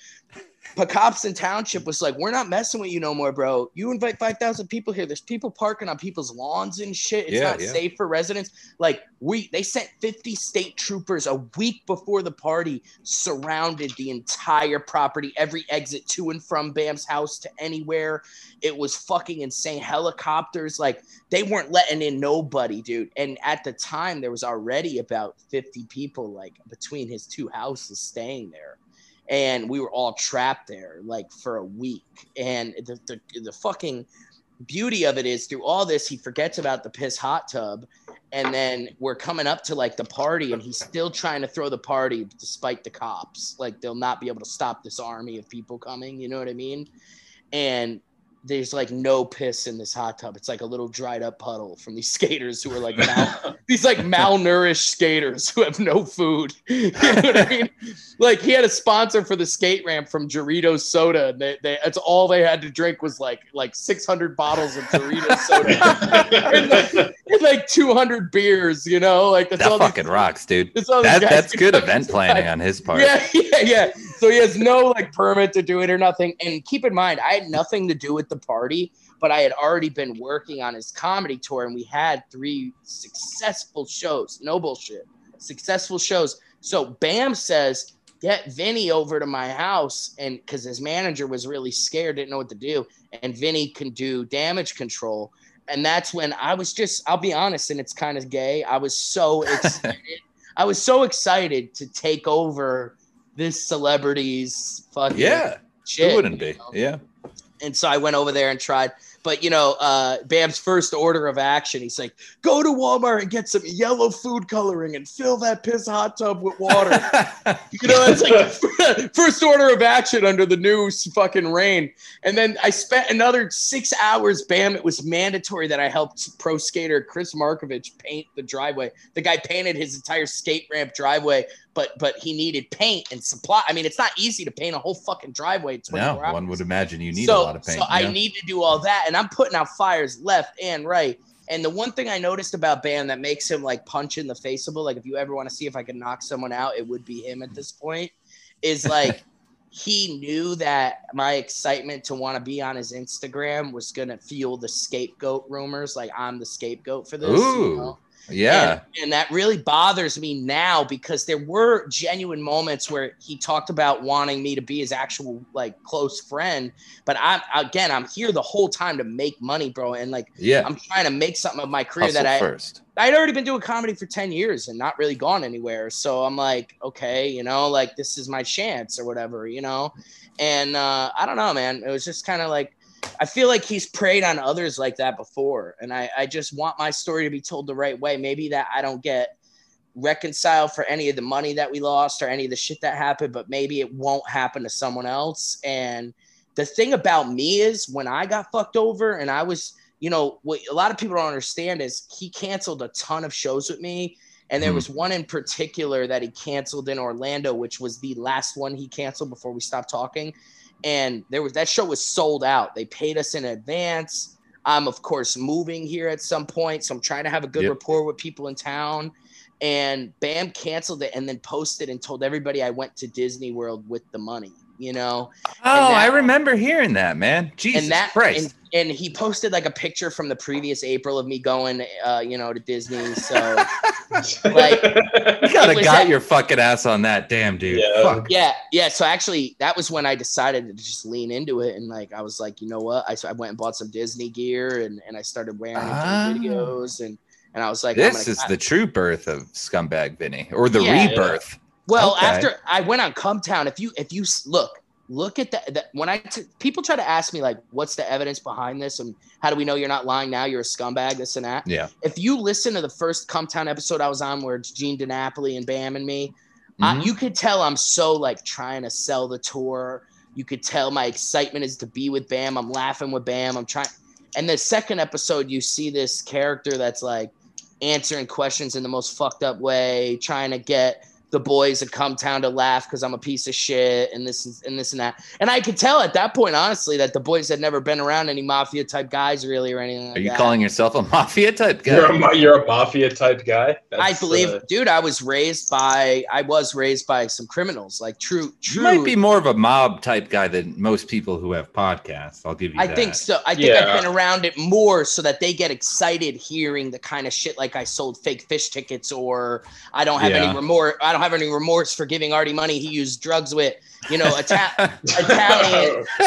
Pocopson Township was like, "We're not messing with you no more, bro. You invite five thousand people here. There's people parking on people's lawns and shit. It's Yeah, not yeah. safe for residents. Like we, they sent fifty state troopers a week before the party, surrounded the entire property, every exit to and from Bam's house to anywhere. It was fucking insane. Helicopters, like they weren't letting in nobody, dude. And at the time, there was already about 50 people like between his two houses staying there. And we were all trapped there like for a week. And the, the, the fucking beauty of it is through all this, he forgets about the piss hot tub. And then we're coming up to like the party, and he's still trying to throw the party despite the cops. Like they'll not be able to stop this army of people coming. You know what I mean? And there's like no piss in this hot tub. It's like a little dried up puddle from these skaters who are like mal- these like malnourished skaters who have no food. You know what I mean? Like he had a sponsor for the skate ramp from Doritos soda. And they, they that's all they had to drink was like like 600 bottles of Doritos soda and, like, and like 200 beers. You know, like that's That all these- fucking rocks, dude. that's That that's good event planning on his part. yeah, yeah, yeah. So he has no like permit to do it or nothing. And keep in mind, I had nothing to do with the party, but I had already been working on his comedy tour, and we had three successful shows. No bullshit, successful shows. So Bam says, "Get Vinny over to my house," and because his manager was really scared, didn't know what to do, and Vinny can do damage control. And that's when I was just, I'll be honest, and it's kind of gay. I was so excited. I was so excited to take over this celebrity's fucking Yeah. shit. Who wouldn't be? know? Yeah. And so I went over there and tried. but you know, uh, Bam's first order of action, he's like, "Go to Walmart and get some yellow food coloring and fill that piss hot tub with water." you know, it's like first order of action under the new fucking reign. And then I spent another six hours. Bam! It was mandatory that I helped pro skater Kris Markovich paint the driveway. The guy painted his entire skate ramp driveway but but he needed paint and supply. I mean, it's not easy to paint a whole fucking driveway. No, one would imagine you need so, a lot of paint. So yeah. I need to do all that, and I'm putting out fires left and right. And the one thing I noticed about Bam that makes him like punch in the faceable, like if you ever want to see if I can knock someone out, it would be him at this point. Is like he knew that my excitement to want to be on his Instagram was gonna fuel the scapegoat rumors. Like I'm the scapegoat for this. Ooh. You know? Yeah. And, and, that really bothers me now because there were genuine moments where he talked about wanting me to be his actual like close friend. But I'm again, I'm here the whole time to make money, bro. And like, yeah, I'm trying to make something of my career Hustle that I first. I'd already been doing comedy for 10 years and not really gone anywhere. So I'm like, okay, you know, like this is my chance or whatever, you know? And uh, I don't know, man. It was just kind of like I feel like he's preyed on others like that before. And I, I just want my story to be told the right way. Maybe that I don't get reconciled for any of the money that we lost or any of the shit that happened, but maybe it won't happen to someone else. And the thing about me is when I got fucked over and I was, you know, what a lot of people don't understand is he canceled a ton of shows with me. And there mm. was one in particular that he canceled in Orlando, which was the last one he canceled before we stopped talking and there was that show was sold out. They paid us in advance. I'm of course moving here at some point, so I'm trying to have a good yep. rapport with people in town. And Bam canceled it and then posted and told everybody I went to Disney World with the money you know. Oh, that, I remember hearing that, man. Jesus and that, Christ. And, and, he posted like a picture from the previous April of me going, uh, you know, to Disney. So, like, you gotta got that, your fucking ass on that, damn dude. Yeah. Fuck. yeah, yeah. So actually, that was when I decided to just lean into it, and like, I was like, you know what? I, so I went and bought some Disney gear, and and I started wearing it ah. videos, and and I was like, this is the true birth of Scumbag Vinny, or the yeah, rebirth. Yeah. Well, okay. after I went on Cumtown, if you if you look look at that, when I t- people try to ask me like what's the evidence behind this and how do we know you're not lying now? You're a scumbag this and that. Yeah. If you listen to the first Cumtown episode I was on where it's Gene DiNapoli and Bam and me mm-hmm. you could tell I'm so like trying to sell the tour. You could tell my excitement is to be with Bam. I'm laughing with Bam. I'm trying and the second episode you see this character that's like answering questions in the most fucked up way trying to get the boys had Cumtown to laugh because I'm a piece of shit and this is and this and that. And I could tell at that point, honestly, that the boys had never been around any mafia type guys really or anything. Like Are you that. calling yourself a mafia type guy? You're a, you're a mafia type guy. That's, I believe, uh, dude. I was raised by I was raised by some criminals, like true. True. You might be more of a mob type guy than most people who have podcasts. I'll give you. I that. think so. I think yeah. I've been around it more so that they get excited hearing the kind of shit like I sold fake Phish tickets or I don't have yeah. any remorse. I don't have any remorse for giving Artie money he used drugs with. You know, Ita- Italian.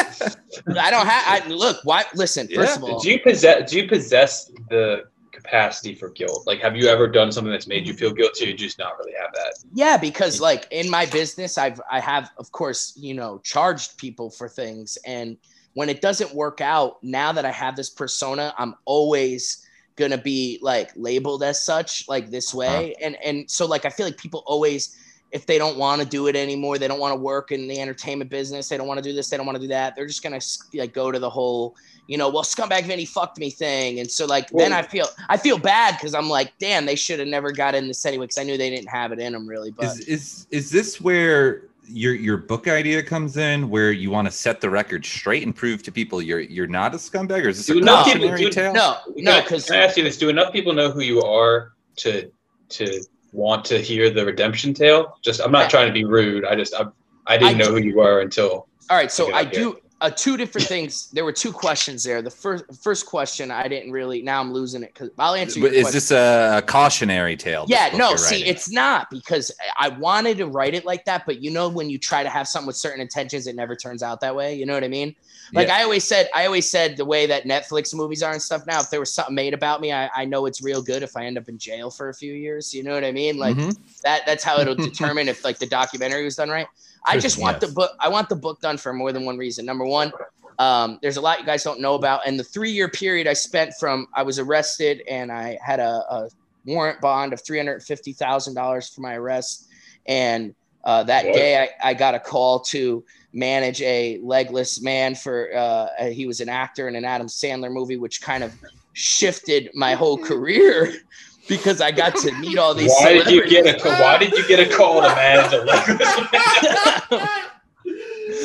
I don't have. I look. Why? Listen. First of all, do you possess? Do you possess the capacity for guilt? Like, have you ever done something that's made you feel guilty? You just not really have that? Yeah, because like in my business, I've I have of course you know charged people for things, and when it doesn't work out, now that I have this persona, I'm always gonna be like labeled as such like this way uh-huh. and and so like i feel like people always if they don't want to do it anymore, they don't want to work in the entertainment business, they don't want to do this, they don't want to do that. They're just gonna like go to the whole, you know, well, scumbag Vinny fucked me thing, and so like then I feel I feel bad because I'm like, damn, they should have never got in this anyway because I knew they didn't have it in them really. But is is, is this where your your book idea comes in where you want to set the record straight and prove to people you're you're not a scumbag or is this do a cautionary do, tale? No, no, because can I ask you this: Do enough people know who you are to to want to hear the redemption tale. Just I'm not trying to be rude. I just I, I didn't I know do, who you were until. All right, so I do uh, two different things. There were two questions there. The first first question I didn't really. Now I'm losing it because I'll answer. Is question. this a cautionary tale? Yeah, no. See, it's not because I wanted to write it like that, but you know when you try to have something with certain intentions, it never turns out that way. You know what I mean? Like yeah. I always said, I always said the way that Netflix movies are and stuff now, if there was something made about me, I, I know it's real good if I end up in jail for a few years. You know what I mean? Like mm-hmm. that that's how it'll determine if like the documentary was done right. I just want yes. the book I want the book done for more than one reason. Number one, um, there's a lot you guys don't know about. And the three year period I spent from I was arrested and I had a, a warrant bond of three hundred fifty thousand dollars for my arrest, and uh, that What? day I, I got a call to manage a legless man for uh, he was an actor in an Adam Sandler movie, which kind of shifted my whole career because I got to meet all these. Why did you get a. Why did you get a call to manage a legless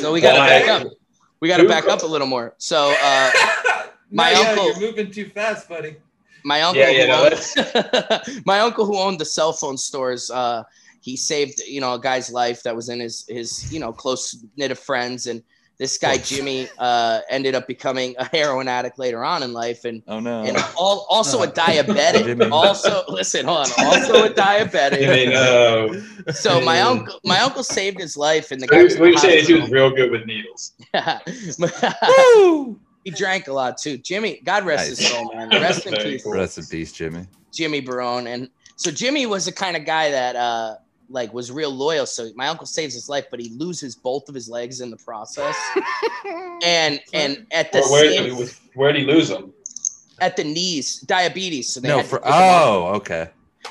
So we got to back up. We got to back up a little more. So uh, My No, uncle- you're moving too fast, buddy. my uncle, Yeah, yeah, who no, owned, my uncle who owned the cell phone stores, uh, he saved you know a guy's life that was in his his you know close knit of friends, and this guy. Jimmy uh, ended up becoming a heroin addict later on in life, and Oh no. and all, also a diabetic. Also, listen, hold on. Also a diabetic. You mean, uh, So my uncle, my uncle saved his life, and the guy what was in the say he was real good with needles. Woo! he drank a lot too. Jimmy, God rest his soul, man. Rest in peace. Rest in peace, Jimmy. Jimmy Barone. And so Jimmy was the kind of guy that uh like was real loyal. So my uncle saves his life, but he loses both of his legs in the process. and and at the Where, same, where, where did he lose them? at the knees, diabetes. So they No, for pick him oh, okay.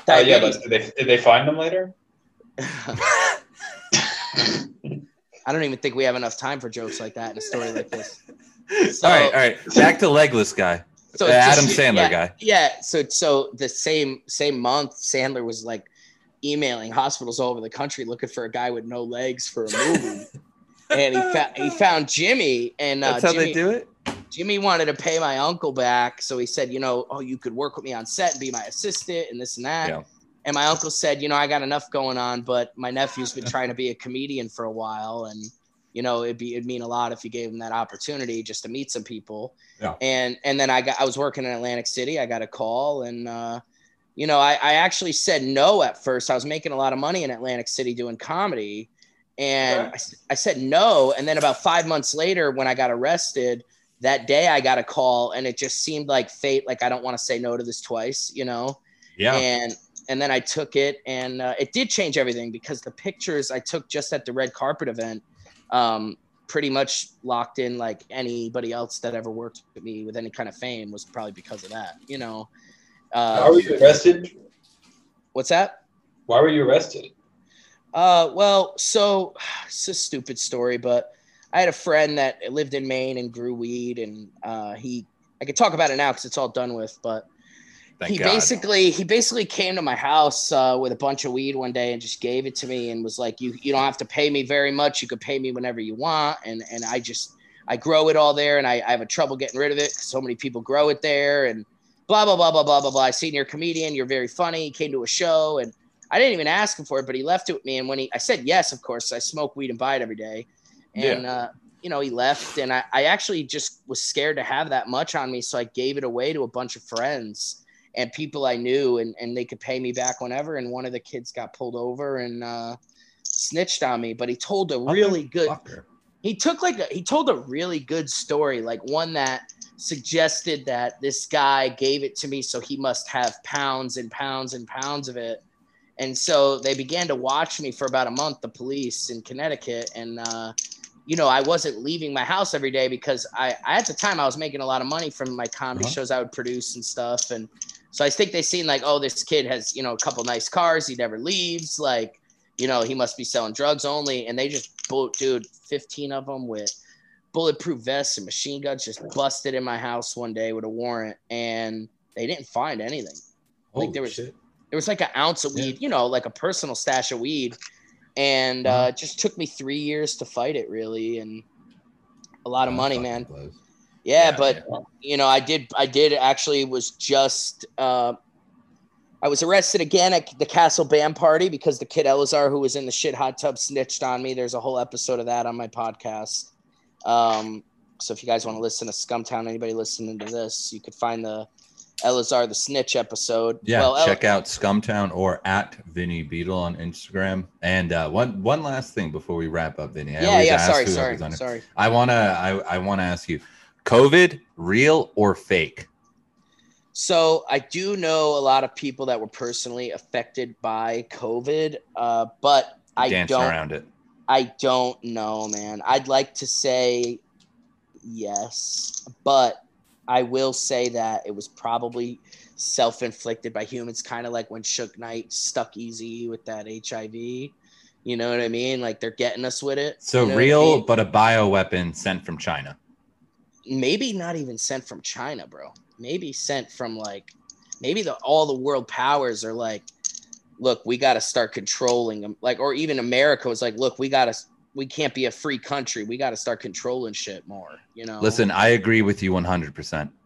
Oh yeah, Diabetes. but did they, did they find them later? I don't even think we have enough time for jokes like that in a story like this. all right, all right. Back to legless guy. So The Adam just- Sandler yeah, guy. Yeah. So so the same same month, Sandler was like emailing hospitals all over the country looking for a guy with no legs for a movie. and he found he found Jimmy and uh, That's how Jimmy, they do it. Jimmy wanted to pay my uncle back, so he said, you know, oh, you could work with me on set and be my assistant and this and that. Yeah. And my uncle said, you know, I got enough going on, but my nephew's been trying to be a comedian for a while, and you know, it'd be it'd mean a lot if you gave him that opportunity just to meet some people. Yeah. And and then I got I was working in Atlantic City. I got a call, and uh, you know, I, I actually said no at first. I was making a lot of money in Atlantic City doing comedy, and I said no. And then about five months later, when I got arrested, that day I got a call, and it just seemed like fate. Like I don't want to say no to this twice, you know Yeah. and and then I took it, and uh, it did change everything because the pictures I took just at the red carpet event, um, pretty much locked in like anybody else that ever worked with me with any kind of fame was probably because of that. You know, Why uh, were you arrested? what's that? Why were you arrested? Uh, well, so it's a stupid story, but I had a friend that lived in Maine and grew weed, and uh, he I could talk about it now because it's all done with, but Thank he God. basically he basically came to my house uh, with a bunch of weed one day and just gave it to me and was like you you don't have to pay me very much you could pay me whenever you want and and i just i grow it all there and i, I have a trouble getting rid of it because so many people grow it there and blah blah blah blah blah blah blah. I seen you're a comedian. You're very funny. He came to a show and i didn't even ask him for it but he left it with me. And when he i said yes of course. I smoke weed and buy it every day. And uh you know, he left, and I, I actually just was scared to have that much on me. So I gave it away to a bunch of friends and people I knew, and, and they could pay me back whenever. And one of the kids got pulled over and uh, snitched on me, but he told a really good, Fucker. he took like a, he told a really good story, like one that suggested that this guy gave it to me, so he must have pounds and pounds and pounds of it. And so they began to watch me for about a month, the police in Connecticut, and uh, you know I wasn't leaving my house every day because I, I at the time I was making a lot of money from my comedy Uh-huh. shows I would produce and stuff, and so I think they seen like, oh, this kid has you know a couple nice cars, he never leaves, like you know he must be selling drugs only, and they just dude, fifteen of them with bulletproof vests and machine guns just busted in my house one day with a warrant, and they didn't find anything. Holy there was- shit. There was like an ounce of Yeah. weed, you know, like a personal stash of weed, and uh, it just took me three years to fight it, really, and a lot of money, man. Yeah, Yeah, but you know, I did, I did actually was just, uh, I was arrested again at the Castle Bam Party because the kid Elazar, who was in the shit hot tub, snitched on me. There's a whole episode of that on my podcast. Um, so if you guys want to listen to Scumtown, anybody listening to this, you could find the Elazar the snitch episode. Yeah, well, El- check out Scumtown or at Vinny Beedle on Instagram. And uh, one one last thing before we wrap up, Vinny. I yeah, yeah. Sorry, sorry, sorry. I wanna I, I wanna ask you, COVID, real or fake? So I do know a lot of people that were personally affected by COVID, uh, but I Dancing don't. around it. I don't know, man. I'd like to say yes, but I will say that it was probably self-inflicted by humans, kind of like when Suge Knight stuck Eazy with that HIV. You know what I mean? Like they're getting us with it. So you know what I real, mean? but a bioweapon sent from China. maybe not even sent from China, bro. Maybe sent from like maybe the all the world powers are like, look, we got to start controlling them. Like, or even America was like, look, we got to, we can't be a free country. We got to start controlling shit more. You know. Listen, I agree with you 100%.